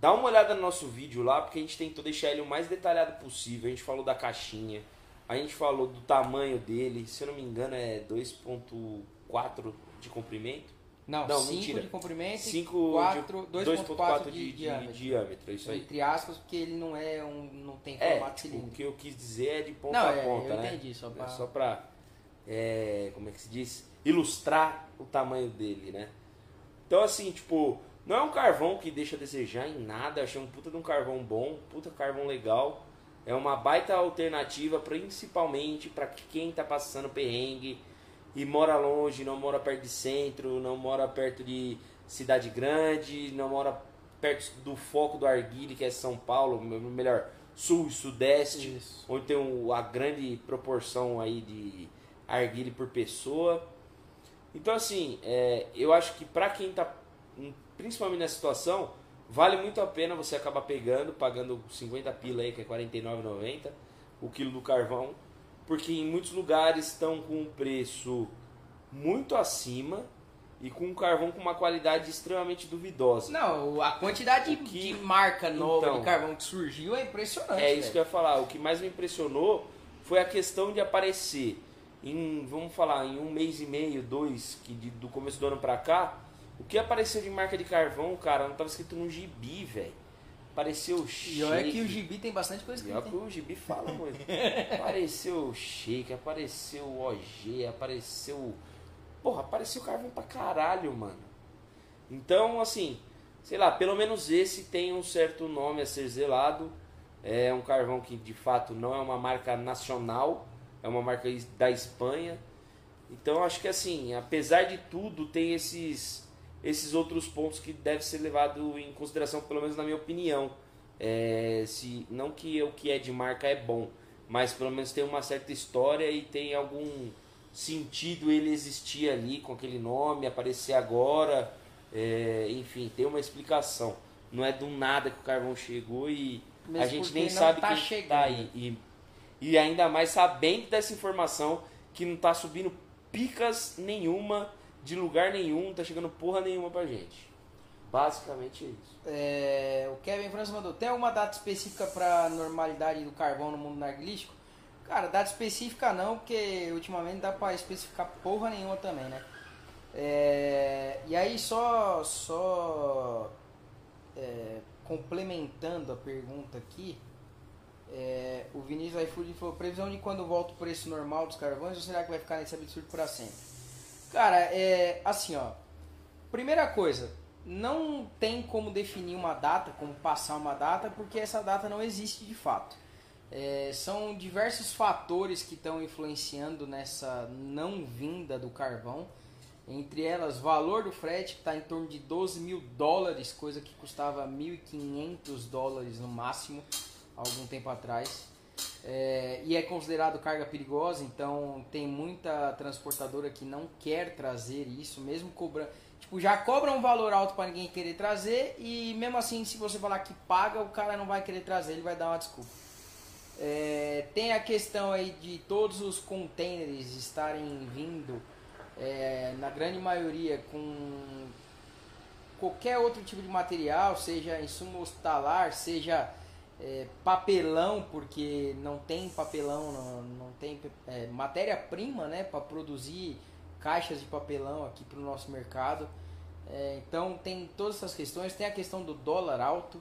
dá uma olhada no nosso vídeo lá, porque a gente tentou deixar ele o mais detalhado possível. A gente falou da caixinha, a gente falou do tamanho dele, se eu não me engano é 2.4 de comprimento. Não, não 5 de comprimento 5 e 2.4 de, de, de, diâmetro. de diâmetro. Isso aí. Entre aspas, porque ele não é um. não tem é, formato é, tipo, O que eu quis dizer é de ponta não, a ponta, é, eu né? Entendi, só pra. É só pra é, como é que se diz? Ilustrar o tamanho dele, né? Então assim, tipo, não é um carvão que deixa a desejar em nada, achei um puta de um carvão bom, puta carvão legal. É uma baita alternativa, principalmente para quem tá passando perrengue e mora longe, não mora perto de centro, não mora perto de cidade grande, não mora perto do foco do Arguile, que é São Paulo, melhor, sul e sudeste, Isso. onde tem um, a grande proporção aí de Arguile por pessoa. Então assim, é, eu acho que para quem está principalmente nessa situação, vale muito a pena você acabar pegando, pagando 50 pila aí, que é R$ 49,90 o quilo do carvão porque em muitos lugares estão com um preço muito acima e com um carvão com uma qualidade extremamente duvidosa. Não, a quantidade que, de marca nova então, de carvão que surgiu é impressionante. É isso que eu ia falar. O que mais me impressionou foi a questão de aparecer em, vamos falar, em um mês e meio, dois, que de, do começo do ano pra cá, o que apareceu de marca de carvão, cara, não tava escrito no gibi, velho. Apareceu o Shake. E olha que o Gibi tem bastante coisa que tem. o Gibi fala muito. [laughs] apareceu o Shake, apareceu o OG, apareceu. Porra, apareceu carvão pra caralho, mano. Então, assim, sei lá, pelo menos esse tem um certo nome a ser zelado. É um carvão que de fato não é uma marca nacional, é uma marca da Espanha. Então acho que assim, apesar de tudo, tem esses esses outros pontos que deve ser levado em consideração, pelo menos na minha opinião. É, se não que o que é de marca é bom, mas pelo menos tem uma certa história e tem algum sentido ele existir ali com aquele nome, aparecer agora, é, enfim, tem uma explicação. Não é do nada que o carvão chegou e Mesmo a gente nem sabe tá quem chegando. tá aí. E, e ainda mais sabendo dessa informação que não está subindo picas nenhuma de lugar nenhum, não tá chegando porra nenhuma pra gente. Basicamente isso. É, o Kevin França mandou: tem alguma data específica pra normalidade do carvão no mundo narguilístico? Cara, data específica não, porque ultimamente não dá pra especificar porra nenhuma também, né? É, e aí, só, só é, complementando a pergunta aqui, é, o Vinícius iFood falou: previsão de quando volta o preço normal dos carvões ou será que vai ficar nesse absurdo para sempre? Cara, é assim, ó. Primeira coisa, não tem como definir uma data, como passar uma data, porque essa data não existe de fato. É, são diversos fatores que estão influenciando nessa não vinda do carvão. Entre elas, valor do frete, que está em torno de 12 mil dólares, coisa que custava 1.500 dólares no máximo, algum tempo atrás. É, e é considerado carga perigosa, então tem muita transportadora que não quer trazer isso, mesmo cobrando. Tipo, já cobra um valor alto para ninguém querer trazer, e mesmo assim, se você falar que paga, o cara não vai querer trazer, ele vai dar uma desculpa. É, tem a questão aí de todos os containers estarem vindo é, na grande maioria com qualquer outro tipo de material, seja insumo hospitalar, seja é, papelão, porque não tem papelão, não, não tem é, matéria-prima né, para produzir caixas de papelão aqui para o nosso mercado. É, então tem todas essas questões, tem a questão do dólar alto.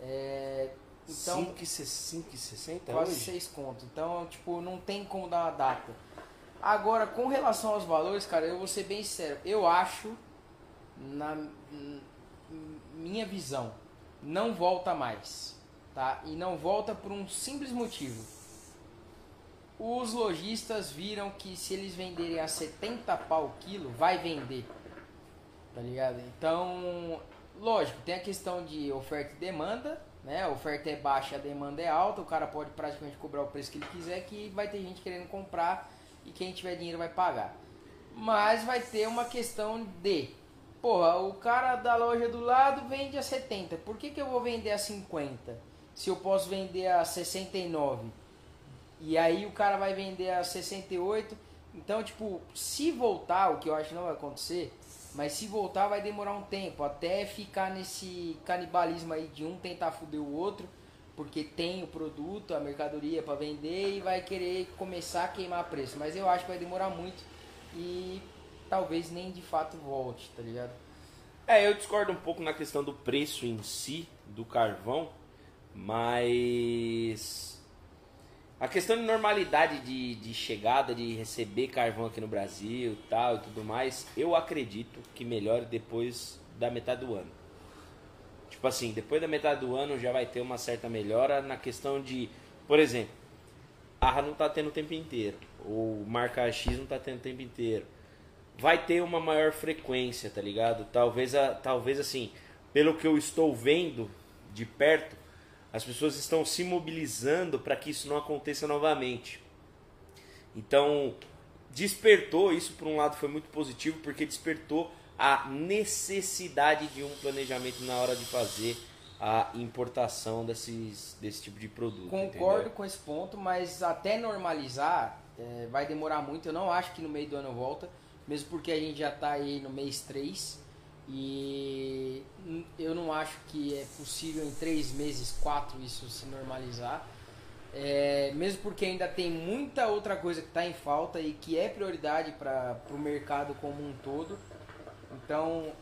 É, então, 5,60 Quase 6 contos. Então, tipo, não tem como dar uma data. Agora, com relação aos valores, cara, eu vou ser bem sério. Eu acho, na minha visão, não volta mais. Tá? E não volta por um simples motivo. Os lojistas viram que se eles venderem a 70 pau o quilo, vai vender. Tá ligado? Então, lógico, tem a questão de oferta e demanda né? A oferta é baixa, a demanda é alta, o cara pode praticamente cobrar o preço que ele quiser, que vai ter gente querendo comprar e quem tiver dinheiro vai pagar. Mas vai ter uma questão de, porra, o cara da loja do lado vende a 70, por que, que eu vou vender a 50? Se eu posso vender a 69? E aí o cara vai vender a 68. Então, tipo, se voltar, o que eu acho não vai acontecer, mas se voltar vai demorar um tempo, até ficar nesse canibalismo aí de um tentar foder o outro, porque tem o produto, a mercadoria para vender e vai querer começar a queimar preço. Mas eu acho que vai demorar muito e talvez nem de fato volte, tá ligado? É, eu discordo um pouco na questão do preço em si do carvão, mas a questão de normalidade de, de chegada, de receber carvão aqui no Brasil tal e tudo mais, eu acredito que melhore depois da metade do ano. Tipo assim, depois da metade do ano já vai ter uma certa melhora na questão de, por exemplo, a não tá tendo o tempo inteiro, ou marca X não tá tendo o tempo inteiro. Vai ter uma maior frequência, tá ligado? Talvez, a, talvez assim, pelo que eu estou vendo de perto, as pessoas estão se mobilizando para que isso não aconteça novamente. Então, despertou, isso por um lado foi muito positivo, porque despertou a necessidade de um planejamento na hora de fazer a importação desses, desse tipo de produto. Concordo entendeu? com esse ponto, mas até normalizar é, vai demorar muito. Eu não acho que no meio do ano volta, mesmo porque a gente já está aí no mês 3 e eu não acho que é possível em três meses, quatro, isso se normalizar. É, mesmo porque ainda tem muita outra coisa que está em falta e que é prioridade para o mercado como um todo. Então,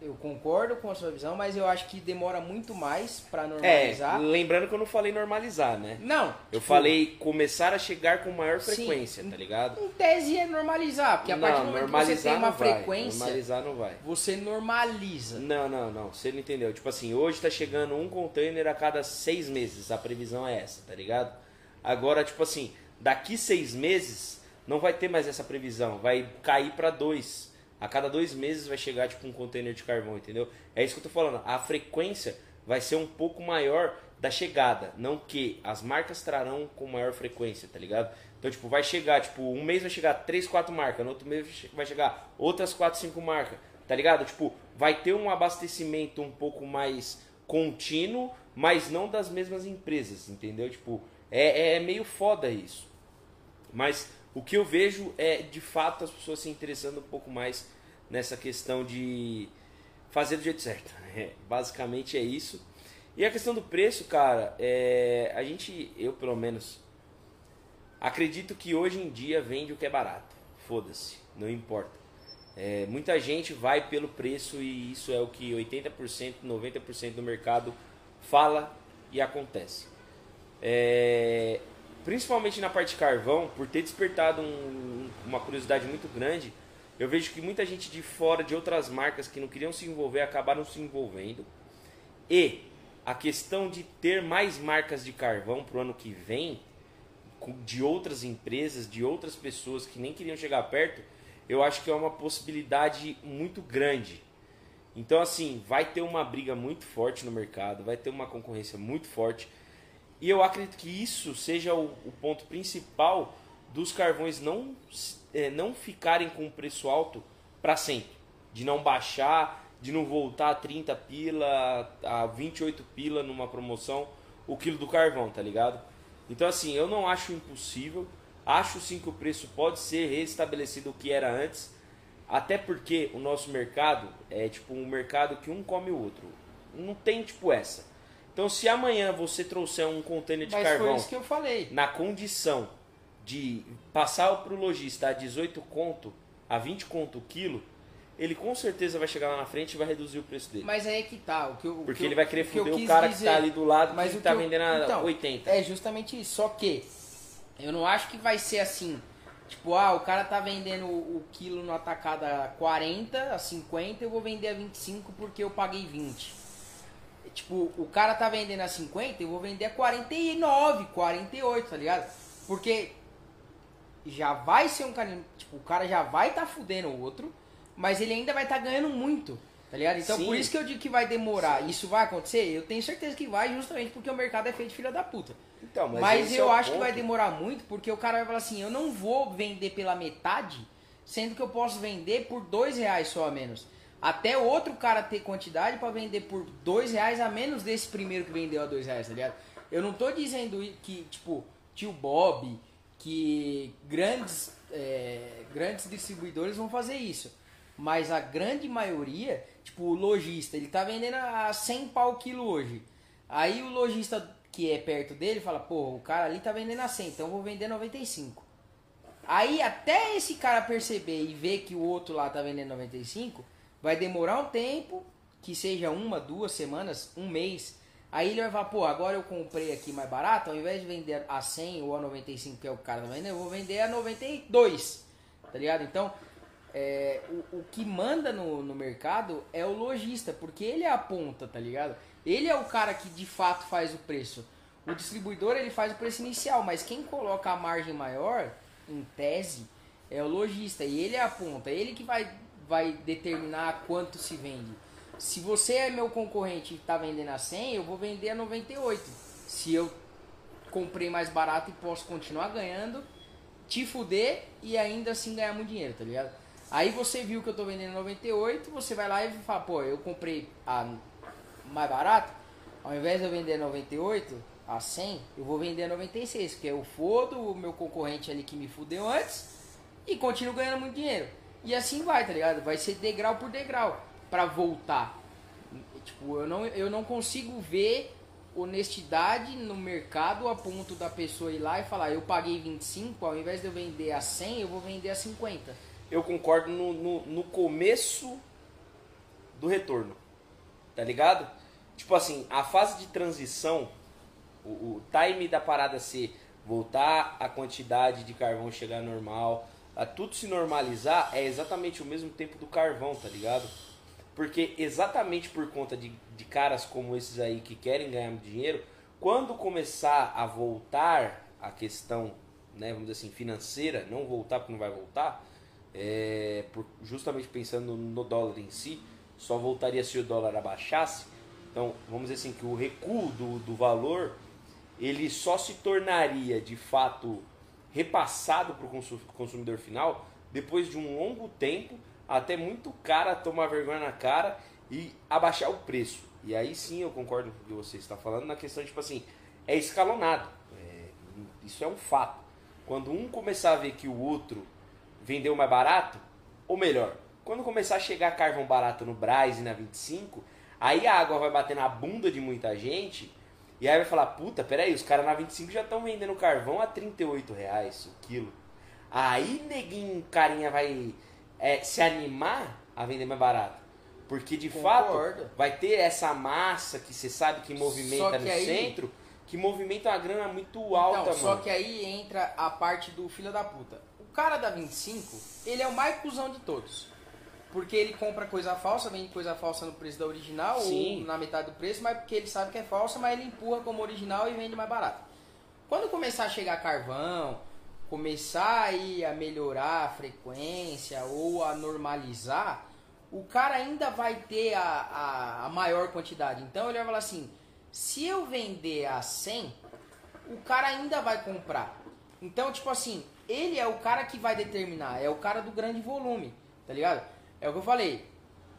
eu concordo com a sua visão, mas eu acho que demora muito mais para normalizar. É, lembrando que eu não falei normalizar, né? Não. Eu tipo, falei começar a chegar com maior frequência, sim, tá ligado? Em tese é normalizar, porque a partir do momento que você tem uma frequência, normalizar não vai. Você normaliza. Não, não, não. Você não entendeu. Tipo assim, hoje tá chegando um container a cada seis meses. A previsão é essa, tá ligado? Agora, tipo assim, daqui seis meses não vai ter mais essa previsão. Vai cair para dois a cada dois meses vai chegar tipo um container de carvão, entendeu? É isso que eu tô falando. A frequência vai ser um pouco maior da chegada, não que as marcas trarão com maior frequência, tá ligado? Então, tipo, vai chegar, tipo, um mês vai chegar três, quatro marcas, no outro mês vai chegar outras quatro, cinco marcas, tá ligado? Tipo, vai ter um abastecimento um pouco mais contínuo, mas não das mesmas empresas, entendeu? Tipo, é, é meio foda isso. Mas o que eu vejo é, de fato, as pessoas se interessando um pouco mais nessa questão de fazer do jeito certo. É, basicamente é isso. E a questão do preço, cara, é, a gente, eu pelo menos, acredito que hoje em dia vende o que é barato. Foda-se, não importa. É, muita gente vai pelo preço e isso é o que 80%, 90% do mercado fala e acontece. É, principalmente na parte de carvão, por ter despertado um, uma curiosidade muito grande, eu vejo que muita gente de fora, de outras marcas que não queriam se envolver, acabaram se envolvendo. E a questão de ter mais marcas de carvão para o ano que vem, de outras empresas, de outras pessoas que nem queriam chegar perto, eu acho que é uma possibilidade muito grande. Então, assim, vai ter uma briga muito forte no mercado, vai ter uma concorrência muito forte. E eu acredito que isso seja o, o ponto principal dos carvões não, é, não ficarem com preço alto para sempre. De não baixar, de não voltar a 30 pila, a 28 pila numa promoção, o quilo do carvão, tá ligado? Então assim, eu não acho impossível. Acho sim que o preço pode ser restabelecido o que era antes. Até porque o nosso mercado é tipo um mercado que um come o outro. Não tem tipo essa. Então se amanhã você trouxer um container de Mas foi carvão isso que eu falei. na condição de passar para o lojista a 18 conto, a 20 conto o quilo, ele com certeza vai chegar lá na frente e vai reduzir o preço dele. Mas aí é que tá. O que eu, o Porque que ele vai querer o foder o quis cara dizer- que tá ali do lado Mas que o tá eu- vendendo a então, 80. É justamente isso. Só que eu não acho que vai ser assim. Tipo, ah, o cara tá vendendo o o quilo no atacado a 40, a 50, eu vou vender a 25 porque eu paguei 20. Tipo, o cara tá vendendo a 50, eu vou vender a 49, 48, tá ligado? Porque já vai ser um cara. Tipo, o cara já vai tá fudendo o outro, mas ele ainda vai estar ganhando muito. Tá ligado? Então Sim. por isso que eu digo que vai demorar. Isso vai acontecer? Eu tenho certeza que vai, justamente porque o mercado é feito de filha da puta. Então, Mas, esse é eu o acho que ponto. vai demorar muito, porque o cara vai falar assim, eu não vou vender pela metade, sendo que eu posso vender por dois reais só a menos. Até outro cara ter quantidade para vender por dois reais a menos desse primeiro que vendeu a dois reais, tá ligado? Eu não tô dizendo que, tipo, tio Bob, que grandes, é, grandes distribuidores vão fazer isso. Mas a grande maioria, tipo, o lojista, ele tá vendendo a 100 pau quilo hoje. Aí o lojista que é perto dele fala, pô, o cara ali tá vendendo a 100, então vou vender 95. Aí até esse cara perceber e ver que o outro lá tá vendendo 95, vai demorar um tempo, que seja uma, duas semanas, um mês. Aí ele vai falar, pô, agora eu comprei aqui mais barato, ao invés de vender a 100 ou a 95, que é o cara tá vendendo, eu vou vender a 92. Tá ligado? Então, é, o, o que manda no, no mercado é o lojista, porque ele é a ponta, tá ligado? Ele é o cara que de fato faz o preço. O distribuidor ele faz o preço inicial, mas quem coloca a margem maior, em tese, é o lojista. E ele é a ponta, ele que vai, vai determinar quanto se vende. Se você é meu concorrente e está vendendo a 100, eu vou vender a 98. Se eu comprei mais barato e posso continuar ganhando, te fuder e ainda assim ganhar muito dinheiro, tá ligado? Aí você viu que eu tô vendendo 98, você vai lá e fala, pô, eu comprei a mais barato, ao invés de eu vender 98 a 100, eu vou vender a 96, porque eu fodo o meu concorrente ali que me fudeu antes e continuo ganhando muito dinheiro. E assim vai, tá ligado? Vai ser degrau por degrau pra voltar. Tipo, eu não, eu não consigo ver honestidade no mercado a ponto da pessoa ir lá e falar, eu paguei 25, ao invés de eu vender a 100, eu vou vender a 50. Eu concordo no, no, no começo do retorno. Tá ligado? Tipo assim, a fase de transição, o, o time da parada ser voltar a quantidade de carvão chegar normal, a tudo se normalizar, é exatamente o mesmo tempo do carvão, tá ligado? Porque exatamente por conta de, de caras como esses aí que querem ganhar dinheiro, quando começar a voltar a questão, né, vamos dizer assim, financeira, não voltar porque não vai voltar, é, por- justamente pensando no dólar em si, só voltaria se o dólar abaixasse. Então, vamos dizer assim, que o recuo do, do valor, ele só se tornaria de fato repassado para o consumidor final depois de um longo tempo, até muito cara tomar vergonha na cara e abaixar o preço. E aí sim eu concordo com o que você está falando na questão, tipo assim, é escalonado. É, isso é um fato. Quando um começar a ver que o outro vendeu mais barato, ou melhor, quando começar a chegar carvão barato no Braz e na 25, aí a água vai bater na bunda de muita gente e aí vai falar, puta, peraí, os caras na 25 já estão vendendo carvão a 38 reais o quilo. Aí neguinho, carinha vai é, se animar a vender mais barato. Porque de Concordo. fato vai ter essa massa que você sabe que movimenta que no aí- centro, que movimenta uma grana muito alta, Então, só mano. que aí entra a parte do filho da puta. O cara da 25, ele é o mais cuzão de todos. Porque ele compra coisa falsa, vende coisa falsa no preço da original Sim. ou na metade do preço, mas porque ele sabe que é falsa, mas ele empurra como original e vende mais barato. Quando começar a chegar carvão, começar aí a melhorar a frequência ou a normalizar, o cara ainda vai ter a, a, a maior quantidade. Então ele vai falar assim: se eu vender a 100, o cara ainda vai comprar. Então, tipo assim, ele é o cara que vai determinar, é o cara do grande volume, tá ligado? É o que eu falei.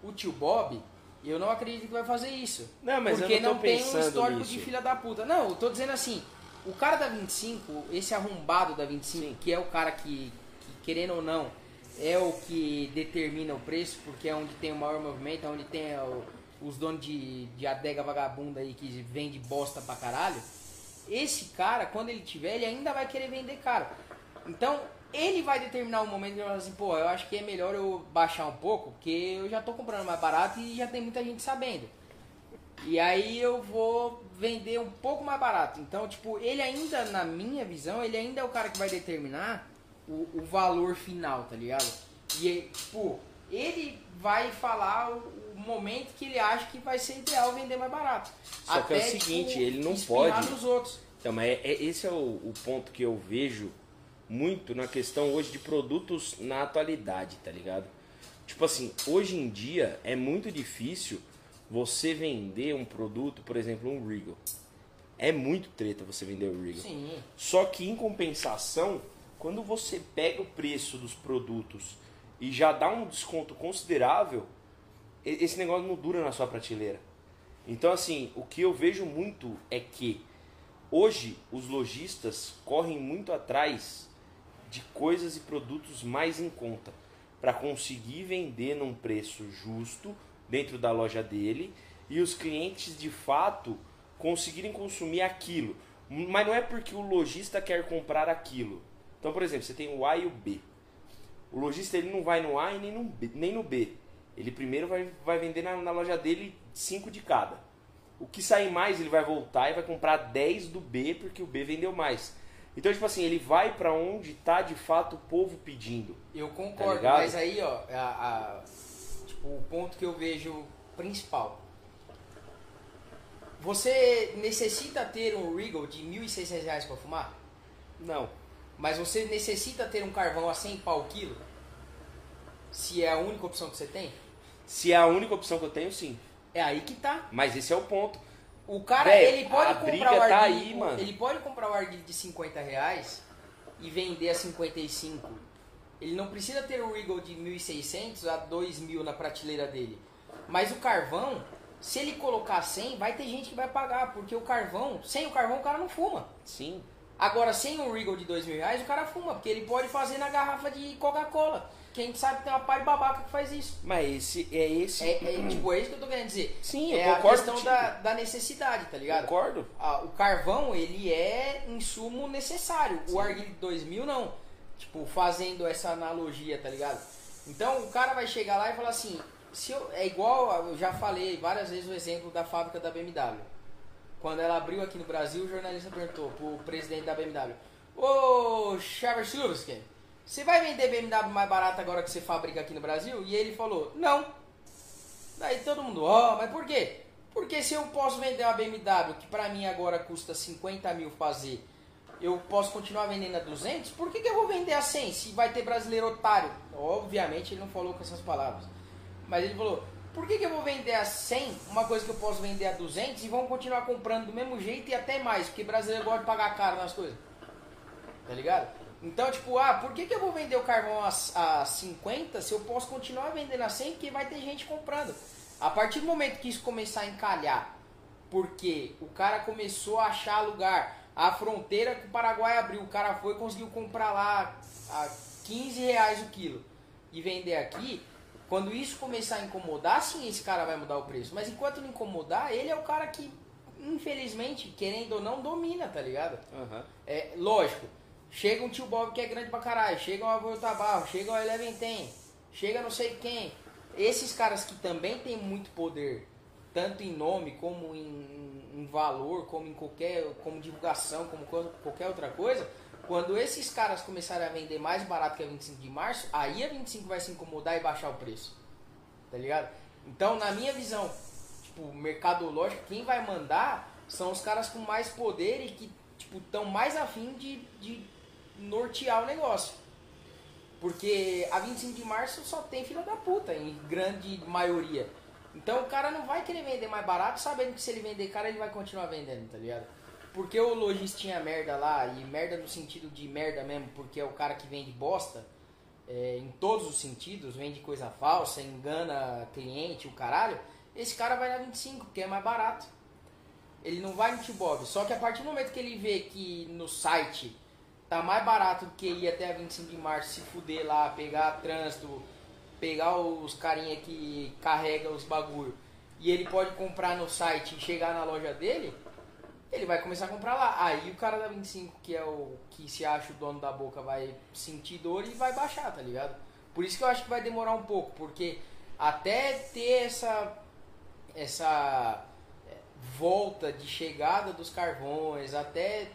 O tio Bob, eu não acredito que vai fazer isso. Não, mas eu porque não tô não tem um histórico nisso. de filha da puta. Não, eu tô dizendo assim, o cara da 25, esse arrombado da 25, Sim. que é o cara que, que, querendo ou não, é o que determina o preço, porque é onde tem o maior movimento, é onde tem o, os donos de, de adega vagabunda aí que vende bosta pra caralho. Esse cara, quando ele tiver, ele ainda vai querer vender caro. Então, ele vai determinar o momento que ele vai falar assim, pô, eu acho que é melhor eu baixar um pouco, porque eu já tô comprando mais barato e já tem muita gente sabendo. E aí eu vou vender um pouco mais barato. Então, tipo, ele ainda, na minha visão, ele ainda é o cara que vai determinar o, o valor final, tá ligado? E, tipo, ele vai falar o, o, momento que ele acha que vai ser ideal vender mais barato. Só Até, que é o seguinte, tipo, ele não pode. Nos outros. Então, mas é, é, esse é o, o ponto que eu vejo muito na questão hoje de produtos na atualidade, tá ligado? Tipo assim, hoje em dia é muito difícil você vender um produto, por exemplo, um Regal. É muito treta você vender o Regal. Sim. Só que em compensação, quando você pega o preço dos produtos e já dá um desconto considerável, esse negócio não dura na sua prateleira. Então, assim, o que eu vejo muito é que hoje os lojistas correm muito atrás de coisas e produtos mais em conta para conseguir vender num preço justo dentro da loja dele e os clientes de fato conseguirem consumir aquilo. Mas não é porque o lojista quer comprar aquilo. Então, por exemplo, você tem o A e o B. O lojista ele não vai no A e nem no B. Nem no B. Ele primeiro vai, vai vender na, na loja dele 5 de cada. O que sair mais, ele vai voltar e vai comprar 10 do B porque o B vendeu mais. Então, tipo assim, ele vai para onde tá de fato o povo pedindo. Eu concordo, tá mas aí, ó, a, a, tipo, o ponto que eu vejo principal. Você necessita ter um Regal de R$ 1.600 para fumar? Não. Mas você necessita ter um carvão a 100 pau quilo? Se é a única opção que você tem? Se é a única opção que eu tenho, sim. É aí que tá. Mas esse é o ponto. O cara, Véio, ele pode comprar o tá arguilho, aí, ele pode comprar o arguilho de 50 reais e vender a 55. Ele não precisa ter o Regal de 1.600 a 2.000 na prateleira dele. Mas o carvão, se ele colocar 100, vai ter gente que vai pagar, porque o carvão, sem o carvão o cara não fuma. Sim. Agora, sem o Regal de 2.000 reais, o cara fuma, porque ele pode fazer na garrafa de Coca-Cola que a gente sabe tem uma de babaca que faz isso. Mas esse é esse. É, é, tipo, é isso que eu tô querendo dizer. Sim, é eu concordo. É a questão da, da necessidade, tá ligado? Concordo. Ah, o carvão, ele é insumo necessário. Sim. O Arguile 2000 não. Tipo, fazendo essa analogia, tá ligado? Então o cara vai chegar lá e falar assim: se eu, é igual, eu já falei várias vezes o exemplo da fábrica da BMW. Quando ela abriu aqui no Brasil, o jornalista perguntou pro presidente da BMW: Ô, Charles Silverstein você vai vender BMW mais barato agora que você fabrica aqui no Brasil? E ele falou, não. Daí todo mundo, ó, oh, mas por quê? Porque se eu posso vender uma BMW que pra mim agora custa 50 mil fazer, eu posso continuar vendendo a 200, por que, que eu vou vender a 100 se vai ter brasileiro otário? Obviamente ele não falou com essas palavras. Mas ele falou, por que, que eu vou vender a 100, uma coisa que eu posso vender a 200 e vão continuar comprando do mesmo jeito e até mais, porque brasileiro gosta de pagar caro nas coisas. Tá ligado? Então, tipo, ah, por que, que eu vou vender o carvão a, a 50 se eu posso continuar vendendo a 100 porque vai ter gente comprando? A partir do momento que isso começar a encalhar, porque o cara começou a achar lugar, a fronteira que o Paraguai abriu, o cara foi e conseguiu comprar lá a 15 reais o quilo e vender aqui, quando isso começar a incomodar, sim, esse cara vai mudar o preço. Mas enquanto não incomodar, ele é o cara que, infelizmente, querendo ou não, domina, tá ligado? Uhum. É lógico Chega um tio Bob que é grande pra caralho, chega um avô Tabarro, chega um Eleven Ten, chega não sei quem. Esses caras que também têm muito poder, tanto em nome como em, em valor, como em qualquer, como divulgação, como qualquer outra coisa, quando esses caras começarem a vender mais barato que a 25 de março, aí a 25 vai se incomodar e baixar o preço. Tá ligado? Então, na minha visão, tipo, mercadológico, quem vai mandar são os caras com mais poder e que, tipo, estão mais afim de, de nortear o negócio. Porque a 25 de março só tem filha da puta, em grande maioria. Então o cara não vai querer vender mais barato, sabendo que se ele vender caro, ele vai continuar vendendo, tá ligado? Porque o lojista tinha merda lá, e merda no sentido de merda mesmo, porque é o cara que vende bosta, é, em todos os sentidos, vende coisa falsa, engana cliente, o caralho, esse cara vai na 25, porque é mais barato. Ele não vai no Tio Bob. Só que a partir do momento que ele vê que no site tá mais barato do que ir até a 25 de março, se fuder lá, pegar trânsito, pegar os carinha que carrega os bagulho, e ele pode comprar no site e chegar na loja dele, ele vai começar a comprar lá. Aí o cara da 25, que é o que se acha o dono da boca, vai sentir dor e vai baixar, tá ligado? Por isso que eu acho que vai demorar um pouco, porque até ter essa essa é, volta de chegada dos carvões, até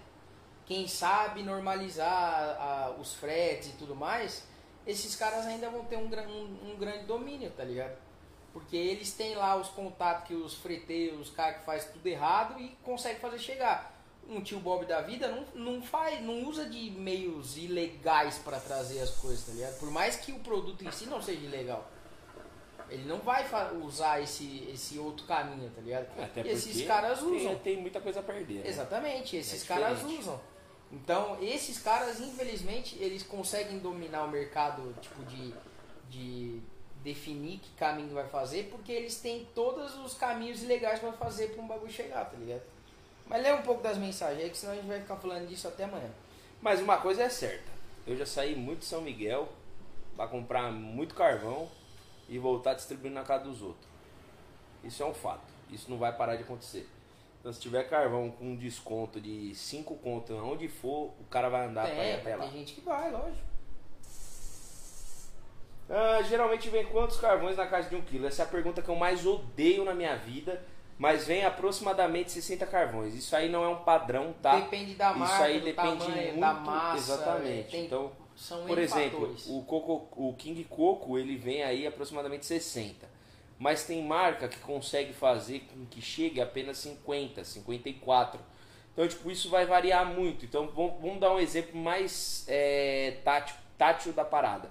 quem sabe normalizar a, os fretes e tudo mais, esses caras ainda vão ter um, um, um, grande domínio, tá ligado? Porque eles têm lá os contatos que os freteiros, os caras que faz tudo errado e conseguem fazer chegar. Um tio Bob da vida não, não faz, não usa de meios ilegais para trazer as coisas, tá ligado? Por mais que o produto em si não seja ilegal. Ele não vai usar esse, esse outro caminho, tá ligado? Até e esses caras usam. Tem, tem, muita coisa a perder. Né? Exatamente, esses é caras usam. Então, esses caras, infelizmente, eles conseguem dominar o mercado, tipo, de, de definir que caminho vai fazer, porque eles têm todos os caminhos legais para fazer para um bagulho chegar, tá ligado? Mas lê um pouco das mensagens aí, que senão a gente vai ficar falando disso até amanhã. Mas uma coisa é certa, eu já saí muito de São Miguel para comprar muito carvão e voltar distribuindo na casa dos outros. Isso é um fato, isso não vai parar de acontecer. Então, se tiver carvão com desconto de 5 conto onde for, o cara vai andar é, pra ir até lá. Tem gente que vai, lógico. Ah, geralmente vem quantos carvões na caixa de 1 um kg? Essa é a pergunta que eu mais odeio na minha vida. Mas vem aproximadamente 60 carvões. Isso aí não é um padrão, tá? Depende da marca, Isso aí depende tamanho, muito, da massa. Exatamente. Tem, então, por exemplo, o, Coco, o King Coco ele vem aí aproximadamente 60 mas tem marca que consegue fazer com que chegue a apenas 50, 54. Então, tipo, isso vai variar muito. Então, vamos, dar um exemplo mais é, tátil, tátil da parada.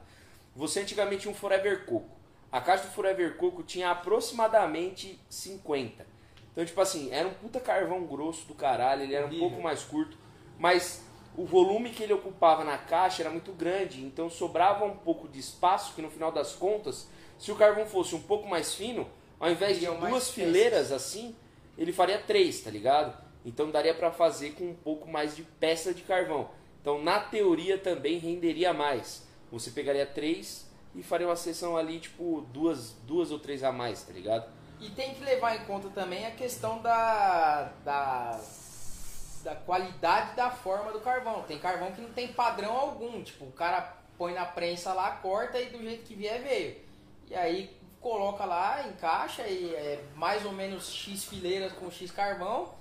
Você antigamente tinha um Forever Coco. A caixa do Forever Coco tinha aproximadamente 50. Então, tipo assim, era um puta carvão grosso do caralho, ele era um pouco mais curto, mas o volume que ele ocupava na caixa era muito grande, então sobrava um pouco de espaço que no final das contas se o carvão fosse um pouco mais fino, ao invés de duas fileiras peças. assim, ele faria três, tá ligado? Então daria para fazer com um pouco mais de peça de carvão. Então na teoria também renderia mais. Você pegaria três e faria uma sessão ali tipo duas, duas ou três a mais, tá ligado? E tem que levar em conta também a questão da, da, da qualidade da forma do carvão. Tem carvão que não tem padrão algum. Tipo, o cara põe na prensa lá, corta e do jeito que vier veio. E aí coloca lá, encaixa e é mais ou menos X fileiras com X carvão.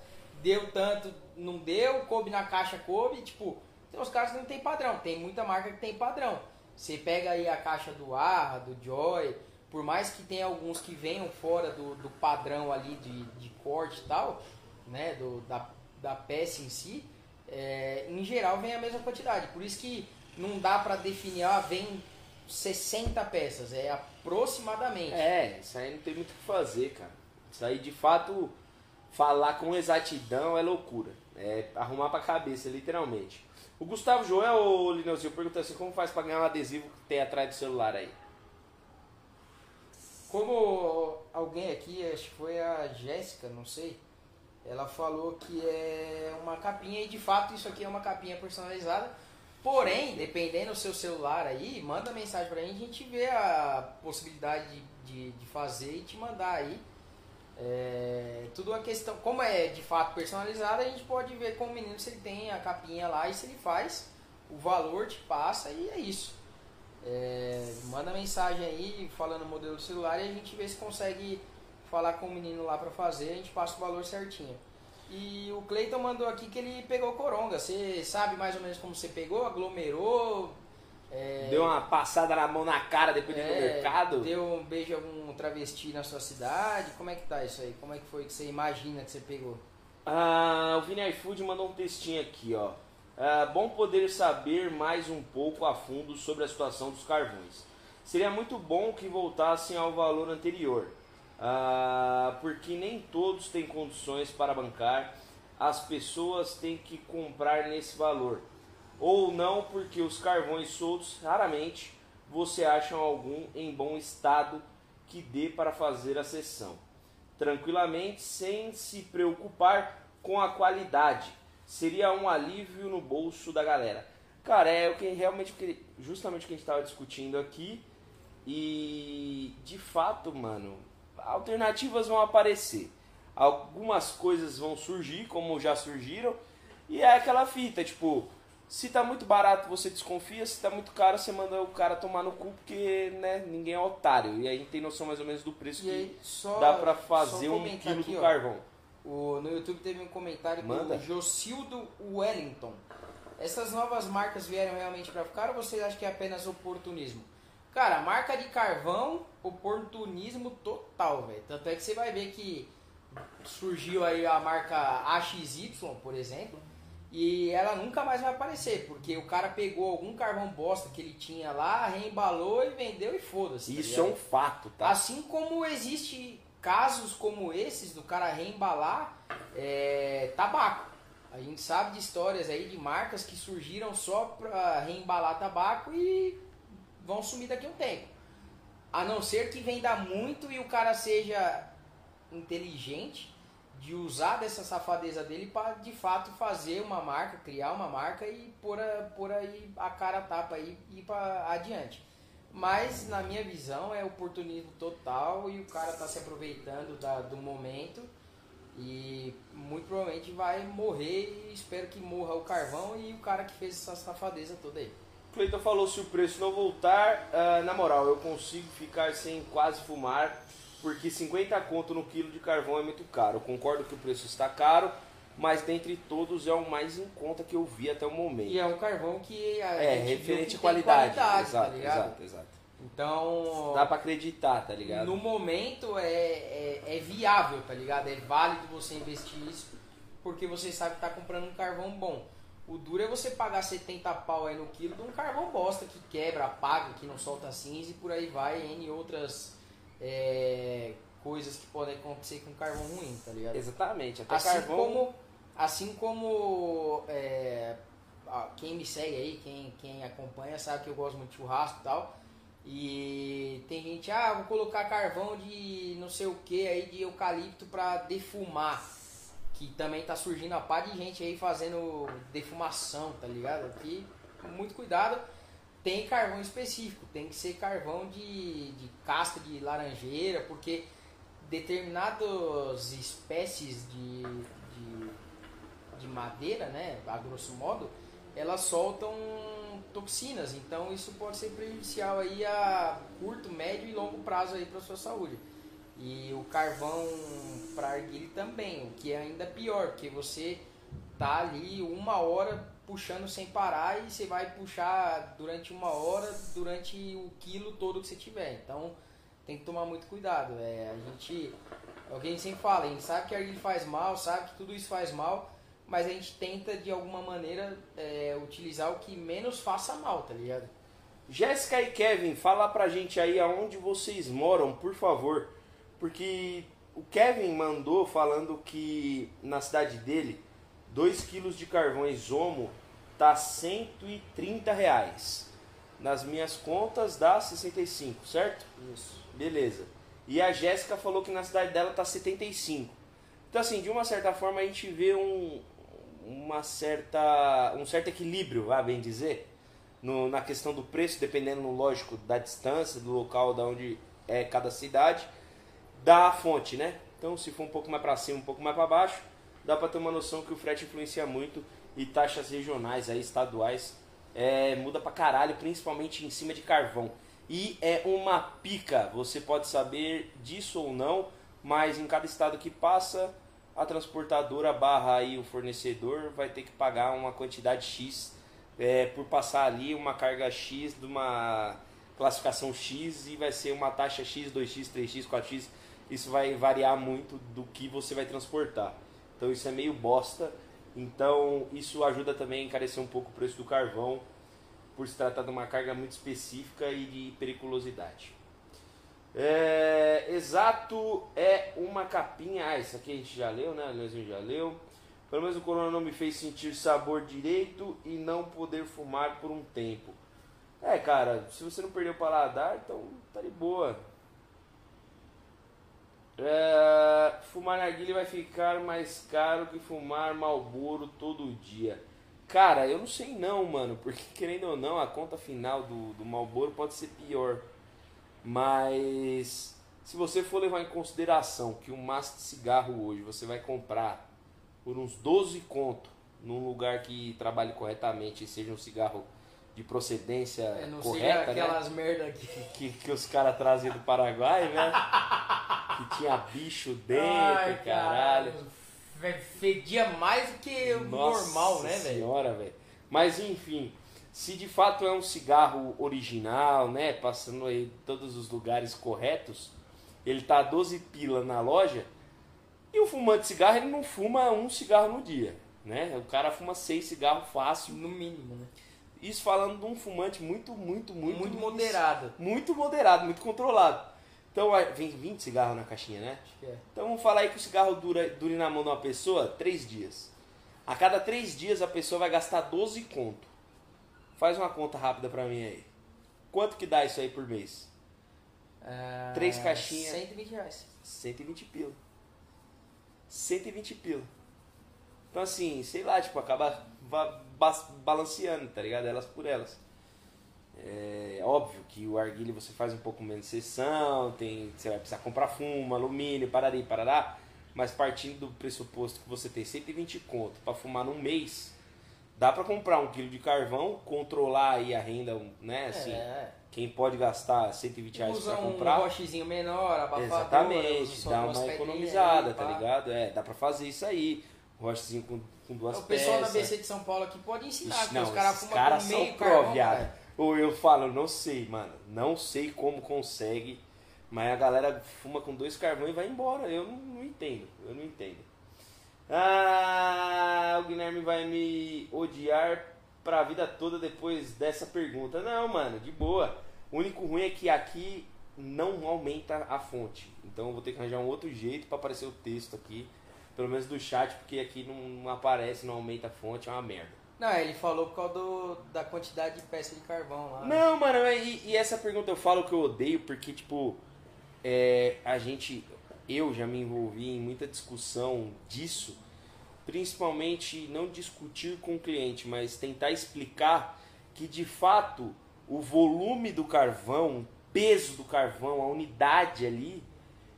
Deu tanto, não deu, coube na caixa, coube. Tipo, tem uns caras que não tem padrão. Tem muita marca que tem padrão. Você pega aí a caixa do Arra, do Joy, por mais que tenha alguns que venham fora do, do padrão ali de, de corte e tal, né, do, da, da peça em si, é, em geral vem a mesma quantidade. Por isso que não dá para definir, ah, vem 60 peças, é aproximadamente. É, isso aí não tem muito o que fazer, cara. Isso aí de fato, falar com exatidão é loucura. É arrumar pra cabeça, literalmente. O Gustavo Joel, ou Lineuzinho, pergunta assim: como faz pra ganhar um adesivo que tem atrás do celular aí? Como alguém aqui, acho que foi a Jéssica, não sei, ela falou que é uma capinha, e de fato isso aqui é uma capinha personalizada Porém, dependendo do seu celular aí, manda mensagem pra gente, a gente vê a possibilidade de, de, fazer e te mandar aí. É, tudo a questão, como é de fato personalizado, a gente pode ver com o menino se ele tem a capinha lá e se ele faz, o valor te passa e é isso. É, manda mensagem aí falando o modelo do celular e a gente vê se consegue falar com o menino lá pra fazer, a gente passa o valor certinho. E o Cleiton mandou aqui que ele pegou coronga. Você sabe mais ou menos como você pegou? Aglomerou? É... Deu uma passada na mão na cara depois de ir no é, mercado? Deu um beijo a algum travesti na sua cidade? Como é que tá isso aí? Como é que foi que você imagina que você pegou? Ah, o Vini iFood mandou um textinho aqui, ó. Ah, bom poder saber mais um pouco a fundo sobre a situação dos carvões. Seria muito bom que voltassem ao valor anterior ah, porque nem todos têm condições para bancar, as pessoas têm que comprar nesse valor. Ou não, porque os carvões soltos raramente você acha algum em bom estado que dê para fazer a sessão. Tranquilamente, sem se preocupar com a qualidade. Seria um alívio no bolso da galera. Cara, é o que realmente, justamente o que a gente estava discutindo aqui. E de fato, mano, alternativas vão aparecer. Algumas coisas vão surgir, como já surgiram, e é aquela fita, tipo, se tá muito barato você desconfia, se tá muito caro você manda o cara tomar no cu, porque né, ninguém é otário. E aí a gente tem noção mais ou menos do preço E aí, que só, dá pra fazer um quilo aqui, do carvão. O, no YouTube teve um comentário Manda. do Jocildo Wellington. Essas novas marcas vieram realmente para ficar ou vocês acham que é apenas oportunismo? Cara, marca de carvão, oportunismo total, velho. Tanto é que você vai ver que surgiu aí a marca AXY, por exemplo, e ela nunca mais vai aparecer, porque o cara pegou algum carvão bosta que ele tinha lá, reembalou e vendeu e foda-se. tá Isso é um fato, tá? Assim como existe casos como esses do cara reembalar é, tabaco. A gente sabe de histórias aí de marcas que surgiram só para reembalar tabaco e vão sumir daqui a um tempo. A não ser que venda muito e o cara seja inteligente de usar dessa safadeza dele para de fato fazer uma marca, criar uma marca e pôr, a, pôr aí a cara a tapa e ir para adiante. Mas na minha visão é oportunismo total e o cara tá se aproveitando da- do momento e muito provavelmente vai morrer e espero que morra o carvão e o cara que fez essa safadeza toda aí. Cleiton falou se o preço não voltar, ah, na moral, eu consigo ficar sem quase fumar, porque 50 conto no quilo de carvão é muito caro. Eu concordo que o preço está caro, mas dentre todos é o mais em conta que eu vi até o momento. E é um carvão que É, referente à qualidade. qualidade, exato, tá ligado? exato, exato. Então, Dá pra acreditar, tá ligado? no momento é, é, é viável, tá ligado? É válido você investir isso porque você sabe que tá comprando um carvão bom. O duro é você pagar 70 pau aí no quilo de um carvão bosta que quebra, apaga, que não solta cinza e por aí vai, N outras é, coisas que podem acontecer com carvão ruim, tá ligado? Exatamente, até Assim carvão. como, assim como é, quem me segue aí, quem, quem acompanha, sabe que eu gosto muito de churrasco e tal. E tem gente, ah, vou colocar carvão de não sei o que aí, de eucalipto pra defumar. Que também tá surgindo a pá de gente aí fazendo defumação, tá ligado? Aqui, muito cuidado. Tem carvão específico, tem que ser carvão de, de casca de laranjeira, porque determinadas espécies de, de, de madeira, né, a grosso modo, elas soltam toxinas, então isso pode ser prejudicial aí a curto, médio e longo prazo aí para sua saúde. E o carvão para arguile também, o que é ainda pior, porque você tá ali uma hora puxando sem parar e você vai puxar durante uma hora, durante o quilo todo que você tiver. Então tem que tomar muito cuidado. É, a gente, o que a gente sempre fala, a gente sabe que a faz mal, sabe que tudo isso faz mal, mas a gente tenta de alguma maneira é, utilizar o que menos faça mal, tá ligado? Jéssica e Kevin, fala pra gente aí aonde vocês moram, por favor. Porque o Kevin mandou falando que na cidade dele, 2 quilos de carvões Omo tá 130 reais. Nas minhas contas dá 65, certo? Isso. Beleza. E a Jéssica falou que na cidade dela tá 75. Então assim, de uma certa forma a gente vê um, uma certa, um certo equilíbrio, vai bem dizer, no, na questão do preço, dependendo, lógico, da distância, do local da onde é cada cidade, da fonte, né? Então, se for um pouco mais para cima, um pouco mais para baixo, dá para ter uma noção que o frete influencia muito e taxas regionais, aí, estaduais, é, muda pra caralho, principalmente em cima de carvão. E é uma pica, você pode saber disso ou não, mas em cada estado que passa, a transportadora barra aí o fornecedor vai ter que pagar uma quantidade X é, por passar ali uma carga X de uma classificação X e vai ser uma taxa X, 2X, 3X, 4X. Isso vai variar muito do que você vai transportar. Então isso é meio bosta. Então isso ajuda também a encarecer um pouco o preço do carvão por se tratar de uma carga muito específica e de periculosidade. É, exato é uma capinha. Ah, isso aqui a gente já leu, né? Leozinho já leu. Pelo menos o corona não me fez sentir sabor direito e não poder fumar por um tempo. É, cara, se você não perdeu o paladar, então tá de boa. É, fumar narguilha vai ficar mais caro que fumar Malboro todo dia. Cara, eu não sei não, mano, porque [laughs] querendo ou não, a conta final do, do Malboro pode ser pior. Mas se você for levar em consideração que um maço de cigarro hoje você vai comprar por uns 12 conto num lugar que trabalhe corretamente e seja um cigarro de procedência É, não correta, né? aquelas merda aqui. que, que os caras traziam do Paraguai, né? [laughs] que tinha bicho dentro, Ai, caralho. Fe- Fedia mais do que o normal, né, velho? senhora, velho. Mas enfim, se de fato é um cigarro original, né? Passando aí em todos os lugares corretos, ele tá a 12 pila na loja. E o fumante de cigarro, ele não fuma um cigarro no dia, né? O cara fuma seis cigarros fácil. No mínimo, né? Isso falando de um fumante muito, muito, muito... Muito, moderado. Muito moderado, muito controlado. Então, vem 20 cigarros na caixinha, né? Acho que é. Então vamos falar aí que o cigarro dura, dure na mão de uma pessoa três dias. A cada três dias a pessoa vai gastar 12 conto. Faz uma conta rápida pra mim aí. Quanto que dá isso aí por mês? Ah, Três caixinhas. 120 reais. 120 pila. 120 pila. Então assim, sei lá, tipo, acaba ba- ba- balanceando, tá ligado? Elas por elas. É óbvio que o arguilho você faz um pouco menos de sessão, tem, você vai precisar comprar fumo, alumínio, parari, parará. Mas partindo do pressuposto que você tem 120 conto para fumar num mês, dá para comprar um quilo de carvão, controlar aí a renda, né? Assim, é. quem pode gastar 120 reais Usa para um comprar. rochezinho menor, abafador. Exatamente, dá uma economizada, aí, tá ligado? É, dá pra fazer isso aí. Rochezinho com, com duas O pessoal peças. na BC de São Paulo aqui pode ensinar, Ixi, não, os caras fumam caras com são meio carvão, viado. cara. Ou eu falo, não sei, mano. Não sei como consegue. Mas a galera fuma com dois carvões e vai embora. Eu não, não entendo. Eu não entendo. Ah, o Guilherme vai me odiar pra vida toda depois dessa pergunta. Não, mano, de boa. O único ruim é que aqui não aumenta a fonte. Então eu vou ter que arranjar um outro jeito pra aparecer o texto aqui. Pelo menos do chat, porque aqui não, não aparece, não aumenta a fonte, é uma merda. Não, ele falou por causa do, da quantidade de peça de carvão lá. Não, mano, e, e essa pergunta eu falo que eu odeio porque, tipo, é, a gente, eu já me envolvi em muita discussão disso, principalmente não discutir com o cliente, mas tentar explicar que de fato o volume do carvão, o peso do carvão, a unidade ali,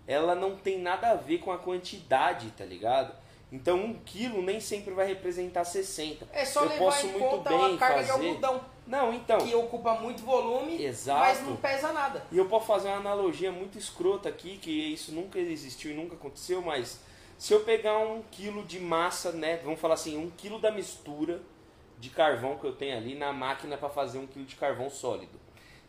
ela não tem nada a ver com a quantidade, tá ligado? Então um quilo nem sempre vai representar 60. É só eu levar posso em muito conta bem a carga de fazer. algodão, Não, então. que ocupa muito volume, Exato. mas não pesa nada. E eu posso fazer uma analogia muito escrota aqui, que isso nunca existiu e nunca aconteceu, mas se eu pegar um quilo de massa, né, vamos falar assim, um quilo da mistura de carvão que eu tenho ali na máquina para fazer um quilo de carvão sólido.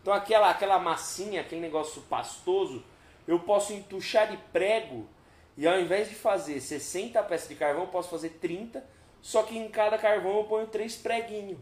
Então aquela, aquela massinha, aquele negócio pastoso, eu posso entuchar de prego e ao invés de fazer 60 peças de carvão, eu posso fazer 30, só que em cada carvão eu ponho três preguinhos.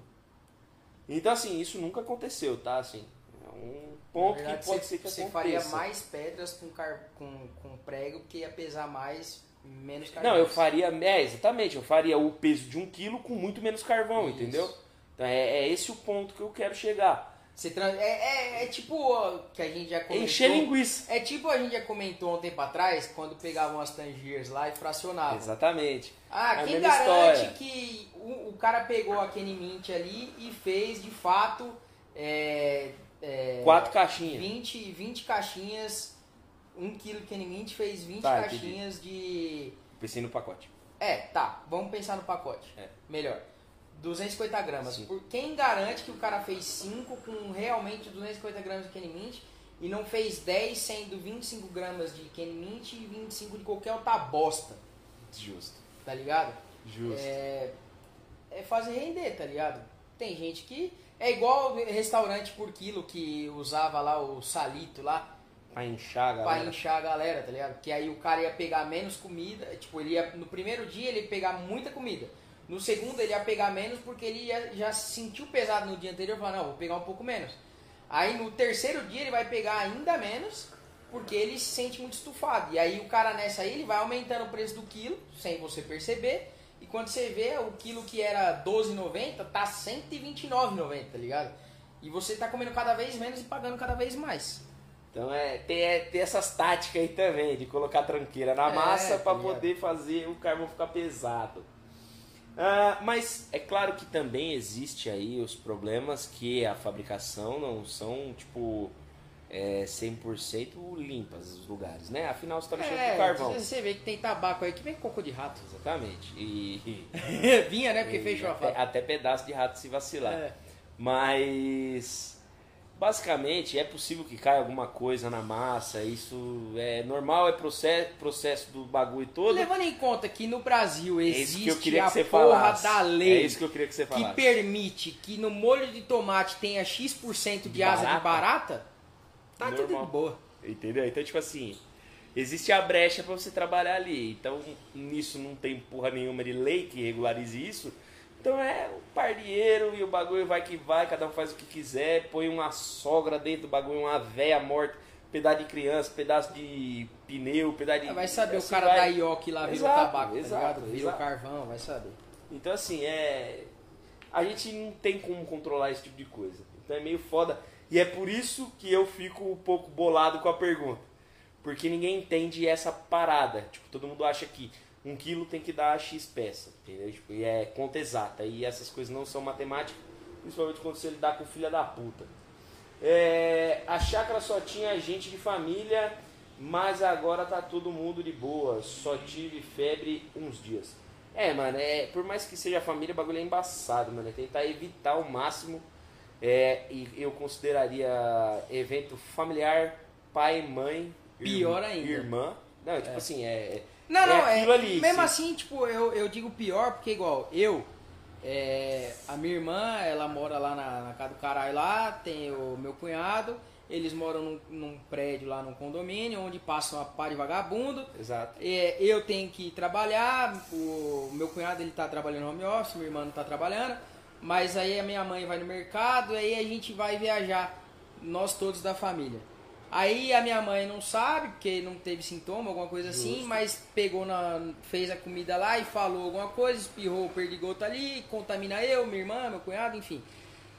Então assim, isso nunca aconteceu, tá? Assim, é um ponto verdade, que pode você, ser que você aconteça. faria mais pedras com, car... com, com prego, que ia pesar mais, menos carvão. Não, eu faria, é, exatamente, eu faria o peso de um quilo com muito menos carvão, Isso. entendeu? Então é, é esse o ponto que eu quero chegar. Trans... é, é, é tipo ó, que a gente já comentou. Encher linguiça. É tipo a gente já comentou um tempo atrás, quando pegavam as tangiers lá e fracionavam. Exatamente. Ah, É quem garante história. que o, o cara pegou a Kenny Mint ali e fez de fato é, é, Quatro caixinhas. 20, 20 caixinhas, 1 kg de Kenny Mint fez 20 Tá, entendi. caixinhas de. Pensei no pacote. É, tá, vamos pensar no pacote. É. Melhor. 250 gramas. Sim. Por quem garante que o cara fez 5 com realmente 250 gramas de Kenny Mint e não fez 10 sendo 25 gramas de Kenny Mint e 25 de qualquer outra bosta, Justo. tá ligado? Justo. É, é fazer render, tá ligado? Tem gente que. É igual restaurante por quilo que usava lá o salito lá Pra inchar, pra galera. inchar a galera, tá ligado? Que aí o cara ia pegar menos comida, tipo, ele ia, no primeiro dia ele ia pegar muita comida. No segundo ele ia pegar menos porque ele ia, já se sentiu pesado no dia anterior e falou, não, vou pegar um pouco menos. Aí no terceiro dia ele vai pegar ainda menos porque ele se sente muito estufado. E aí o cara nessa aí ele vai aumentando o preço do quilo, sem você perceber. E quando você vê o quilo que era 12,90 tá 129,90, tá ligado? E você tá comendo cada vez menos e pagando cada vez mais. Então é ter, é ter essas táticas aí também, de colocar tranqueira na É, massa tá pra ligado? poder fazer o carvão ficar pesado. Ah, mas é claro que também existe aí os problemas que a fabricação não são, tipo, é, 100% limpas os lugares, né? Afinal, você tá mexendo com carvão. Você vê que tem tabaco aí que vem cocô de rato. Exatamente. E, [laughs] Vinha, né? Porque e fechou a até, fábrica. até pedaço de rato se vacilar. É. Mas basicamente é possível que caia alguma coisa na massa, isso é normal, é processo, processo do bagulho todo. Levando em conta que no Brasil É existe isso que a porra falasse. da lei É isso que eu queria que você que permite que no molho de tomate tenha X% de, De asa barata? de barata, tá tudo Normal. de boa. Entendeu? Então, tipo assim, existe a brecha pra você trabalhar ali. Então, nisso não tem porra nenhuma de lei que regularize isso. Então é o pardieiro e o bagulho vai que vai, cada um faz o que quiser, põe uma sogra dentro do bagulho, uma véia morta, pedaço de criança, pedaço de pneu, pedaço de. Vai saber assim o cara vai. da IOC lá virou Exato, tabaco, exato, tá? Virou carvão, vai saber. Então, assim, é. A gente não tem como controlar esse tipo de coisa. Então é meio foda. E é por isso que eu fico um pouco bolado com a pergunta. Porque ninguém entende essa parada. Tipo, todo mundo acha que um quilo tem que dar X peça. Entendeu? Tipo, e é conta exata. E essas coisas não são matemáticas. Principalmente quando você lidar com filha da puta. É, a chácara só tinha gente de família, mas agora tá todo mundo de boa. Só tive febre uns dias. É, mano, é, por mais que seja família, o bagulho é embaçado, mano. É tentar evitar ao máximo. É, e eu consideraria evento familiar, pai, mãe, Pior irmã- ainda. irmã. Não, tipo assim, é. Não, é não, é, aquilo ali, mesmo sim. assim, tipo, eu, eu digo pior porque igual, eu, é, a minha irmã, ela mora lá na, na casa do caralho lá, tem o meu cunhado, eles moram num, num prédio lá num condomínio, onde passa uma pá de vagabundo, Exato. É, eu tenho que trabalhar, o meu cunhado ele tá trabalhando home office, minha irmã não tá trabalhando, mas aí a minha mãe vai no mercado, aí a gente vai viajar, nós todos da família. Aí a minha mãe não sabe, porque não teve sintoma, alguma coisa assim, Justo. mas pegou na. fez a comida lá e falou alguma coisa, espirrou o perdigoto ali, contamina eu, minha irmã, meu cunhado, enfim.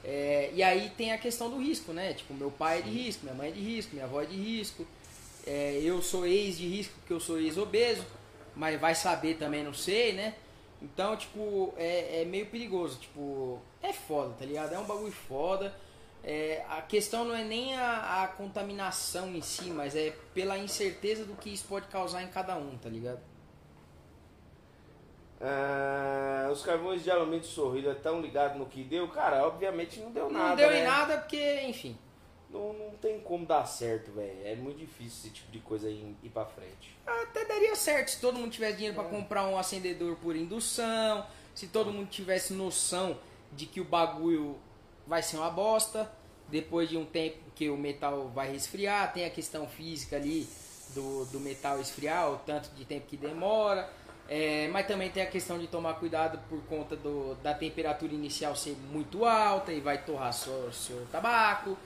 É, e aí tem a questão do risco, né? Tipo, meu pai é de risco, minha mãe é de risco, minha avó é de risco. É, eu sou ex de risco porque eu sou ex-obeso, mas vai saber também, não sei, né? Então, tipo, é, é meio perigoso. Tipo, é foda, tá ligado? É um bagulho foda. É, a questão não é nem a, a contaminação em si, mas é pela incerteza do que isso pode causar em cada um, tá ligado? Ah, os carvões de alumínio de sorrido estão ligados no que deu? Cara, obviamente não deu nada. não deu né? em nada porque, enfim. Não, não tem como dar certo, velho. É muito difícil esse tipo de coisa ir, ir pra frente. Até daria certo se todo mundo tivesse dinheiro pra comprar um acendedor por indução, se todo mundo tivesse noção de que o bagulho vai ser uma bosta, depois de um tempo que o metal vai resfriar, tem a questão física ali do, do metal esfriar, o tanto de tempo que demora, é, mas também tem a questão de tomar cuidado por conta do, da temperatura inicial ser muito alta e vai torrar seu, seu tabaco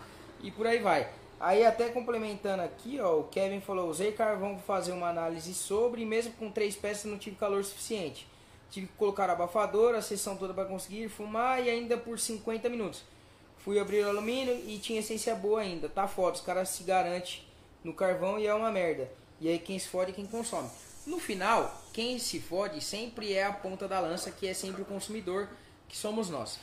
e por aí vai. Aí até complementando aqui, ó, o Kevin falou, usei carvão para fazer uma análise sobre e mesmo com três peças não tive calor suficiente. Tive que colocar abafador, a sessão toda para conseguir fumar e ainda por 50 minutos. Fui abrir o alumínio e tinha essência boa ainda. Tá foda, os caras se garantem no carvão e é uma merda. E aí quem se fode é quem consome. No final, quem se fode sempre é a ponta da lança, que é sempre o consumidor, que somos nós.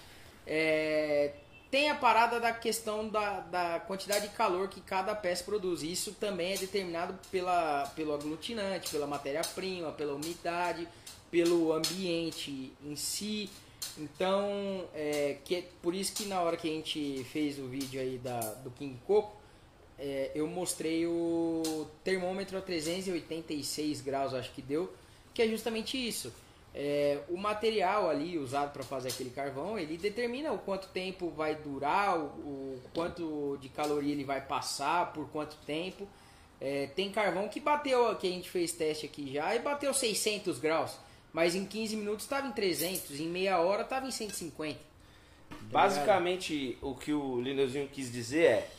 É, tem a parada da questão da, da quantidade de calor que cada peça produz. Isso também é determinado pela, pelo aglutinante, pela matéria-prima, pela umidade, pelo ambiente em si. Então, é, que, por isso que na hora que a gente fez o vídeo aí da, do King Coco, é, eu mostrei o termômetro a 386 graus, acho que deu, que é justamente isso. É, o material ali usado para fazer aquele carvão, ele determina o quanto tempo vai durar, o, o quanto de caloria ele vai passar, por quanto tempo. É, tem carvão que bateu, que a gente fez teste aqui já, e bateu 600 graus. Mas em 15 minutos estava em 300, em meia hora estava em 150. Basicamente, o que o Lineuzinho quis dizer é: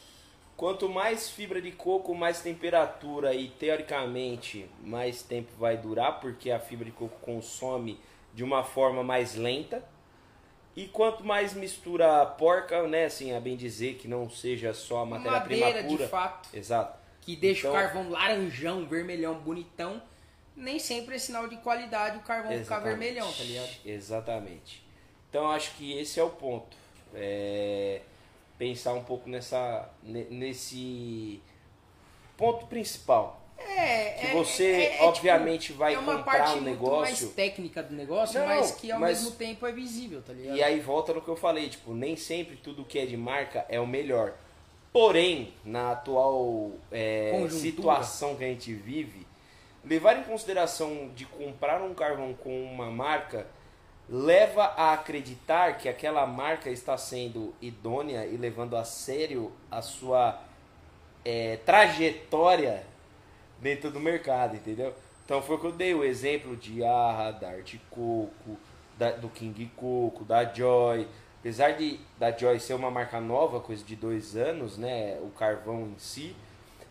quanto mais fibra de coco, mais temperatura e teoricamente mais tempo vai durar, porque a fibra de coco consome de uma forma mais lenta. E quanto mais mistura porca, né, assim, a bem dizer que não seja só a matéria-prima pura. de fato, Exato. que deixa o Então- carvão laranjão, vermelhão, bonitão. Nem sempre é sinal de qualidade o carvão ficar Exatamente. vermelhão, tá ligado? Exatamente. Então acho que esse é o ponto. É pensar um pouco nessa, ne- nesse ponto principal. É, Que é- você, é- é, obviamente, tipo, vai é uma comprar parte um muito negócio. mais técnica do negócio, Não, mas que ao mas- mesmo tempo é visível, tá ligado? E aí volta no que eu falei, tipo, nem sempre tudo que é de marca é o melhor. Porém, na atual é, situação que a gente vive, levar em consideração de comprar um carvão com uma marca leva a acreditar que aquela marca está sendo idônea e levando a sério a sua é, trajetória dentro do mercado, entendeu? Então foi que eu dei o exemplo de Arra, da Arte Coco, da- do King Coco, da Joy. Apesar de da Joy ser uma marca nova, coisa de dois anos, né? O carvão em si,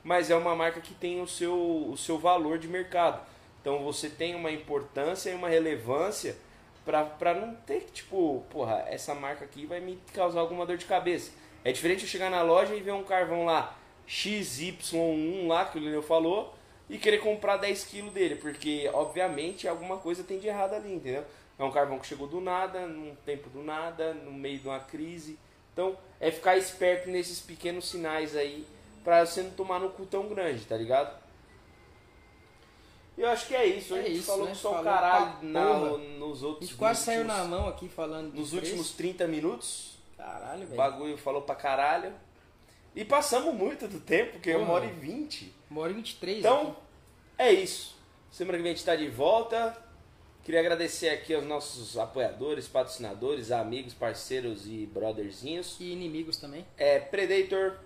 mas é uma marca que tem o seu, o seu valor de mercado. Então você tem uma importância e uma relevância pra não ter que, tipo, porra, essa marca aqui vai me causar alguma dor de cabeça. É diferente eu chegar na loja e ver um carvão lá, XY1 lá, que o Lineu falou, e querer comprar 10 kg dele, porque obviamente alguma coisa tem de errado ali, entendeu? É um carvão que chegou do nada, num tempo do nada, no meio de uma crise. Então é ficar esperto nesses pequenos sinais aí, pra você não tomar no cu tão grande, tá ligado? E eu acho que é isso. A É gente isso, falou né? que só o caralho na- nos A outros gente quase saiu na mão aqui falando Nos preço. últimos 30 minutos. Caralho, O velho. bagulho falou pra caralho. E passamos muito do tempo, porque é uma Porra. hora e vinte. Uma hora e 23 Então, aqui. é isso. Semana que vem a gente tá de volta. Queria agradecer aqui aos nossos apoiadores, patrocinadores, amigos, parceiros e brotherzinhos. E inimigos também. É Predator,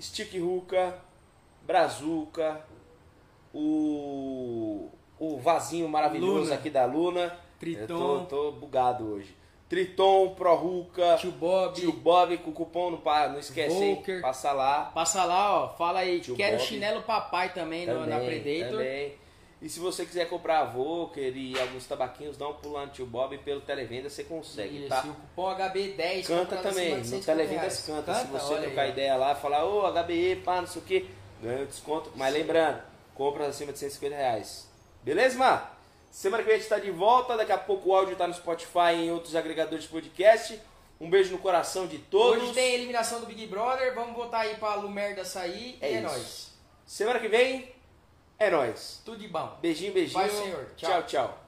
Stick Ruka, Brazuca, o, o vasinho maravilhoso Luna. aqui da Luna. Triton. Eu tô, tô bugado hoje. Triton, Pro Ruka, Tio Bob. Tio Bob com cupom, não, não esquece, hein? Volker. Passa lá. Passa lá, ó. Fala aí. Tio Quero Bob. chinelo papai também, no- na Também, Predator. também. E se você quiser comprar a Volker e alguns tabaquinhos, dá um pulo lá no Tio Bob pelo Televenda, você consegue, Isso, tá? e o cupom HB10 Canta também, no 150 Televendas reais. canta. Se você trocar aí, ideia lá, falar, ô HBE, pá, não sei o que, ganha um desconto. Mas lembrando, compras acima de 150 reais. Beleza, mano? Semana que vem a gente tá de volta, daqui a pouco o áudio tá no Spotify e em outros agregadores de podcast. Um beijo no coração de todos. Hoje tem eliminação do Big Brother. Vamos votar aí pra Lumerda sair. É e é nóis. Semana que vem, é nóis. Tudo de bom. Beijinho, beijinho. Vai, senhor. Tchau. tchau. tchau.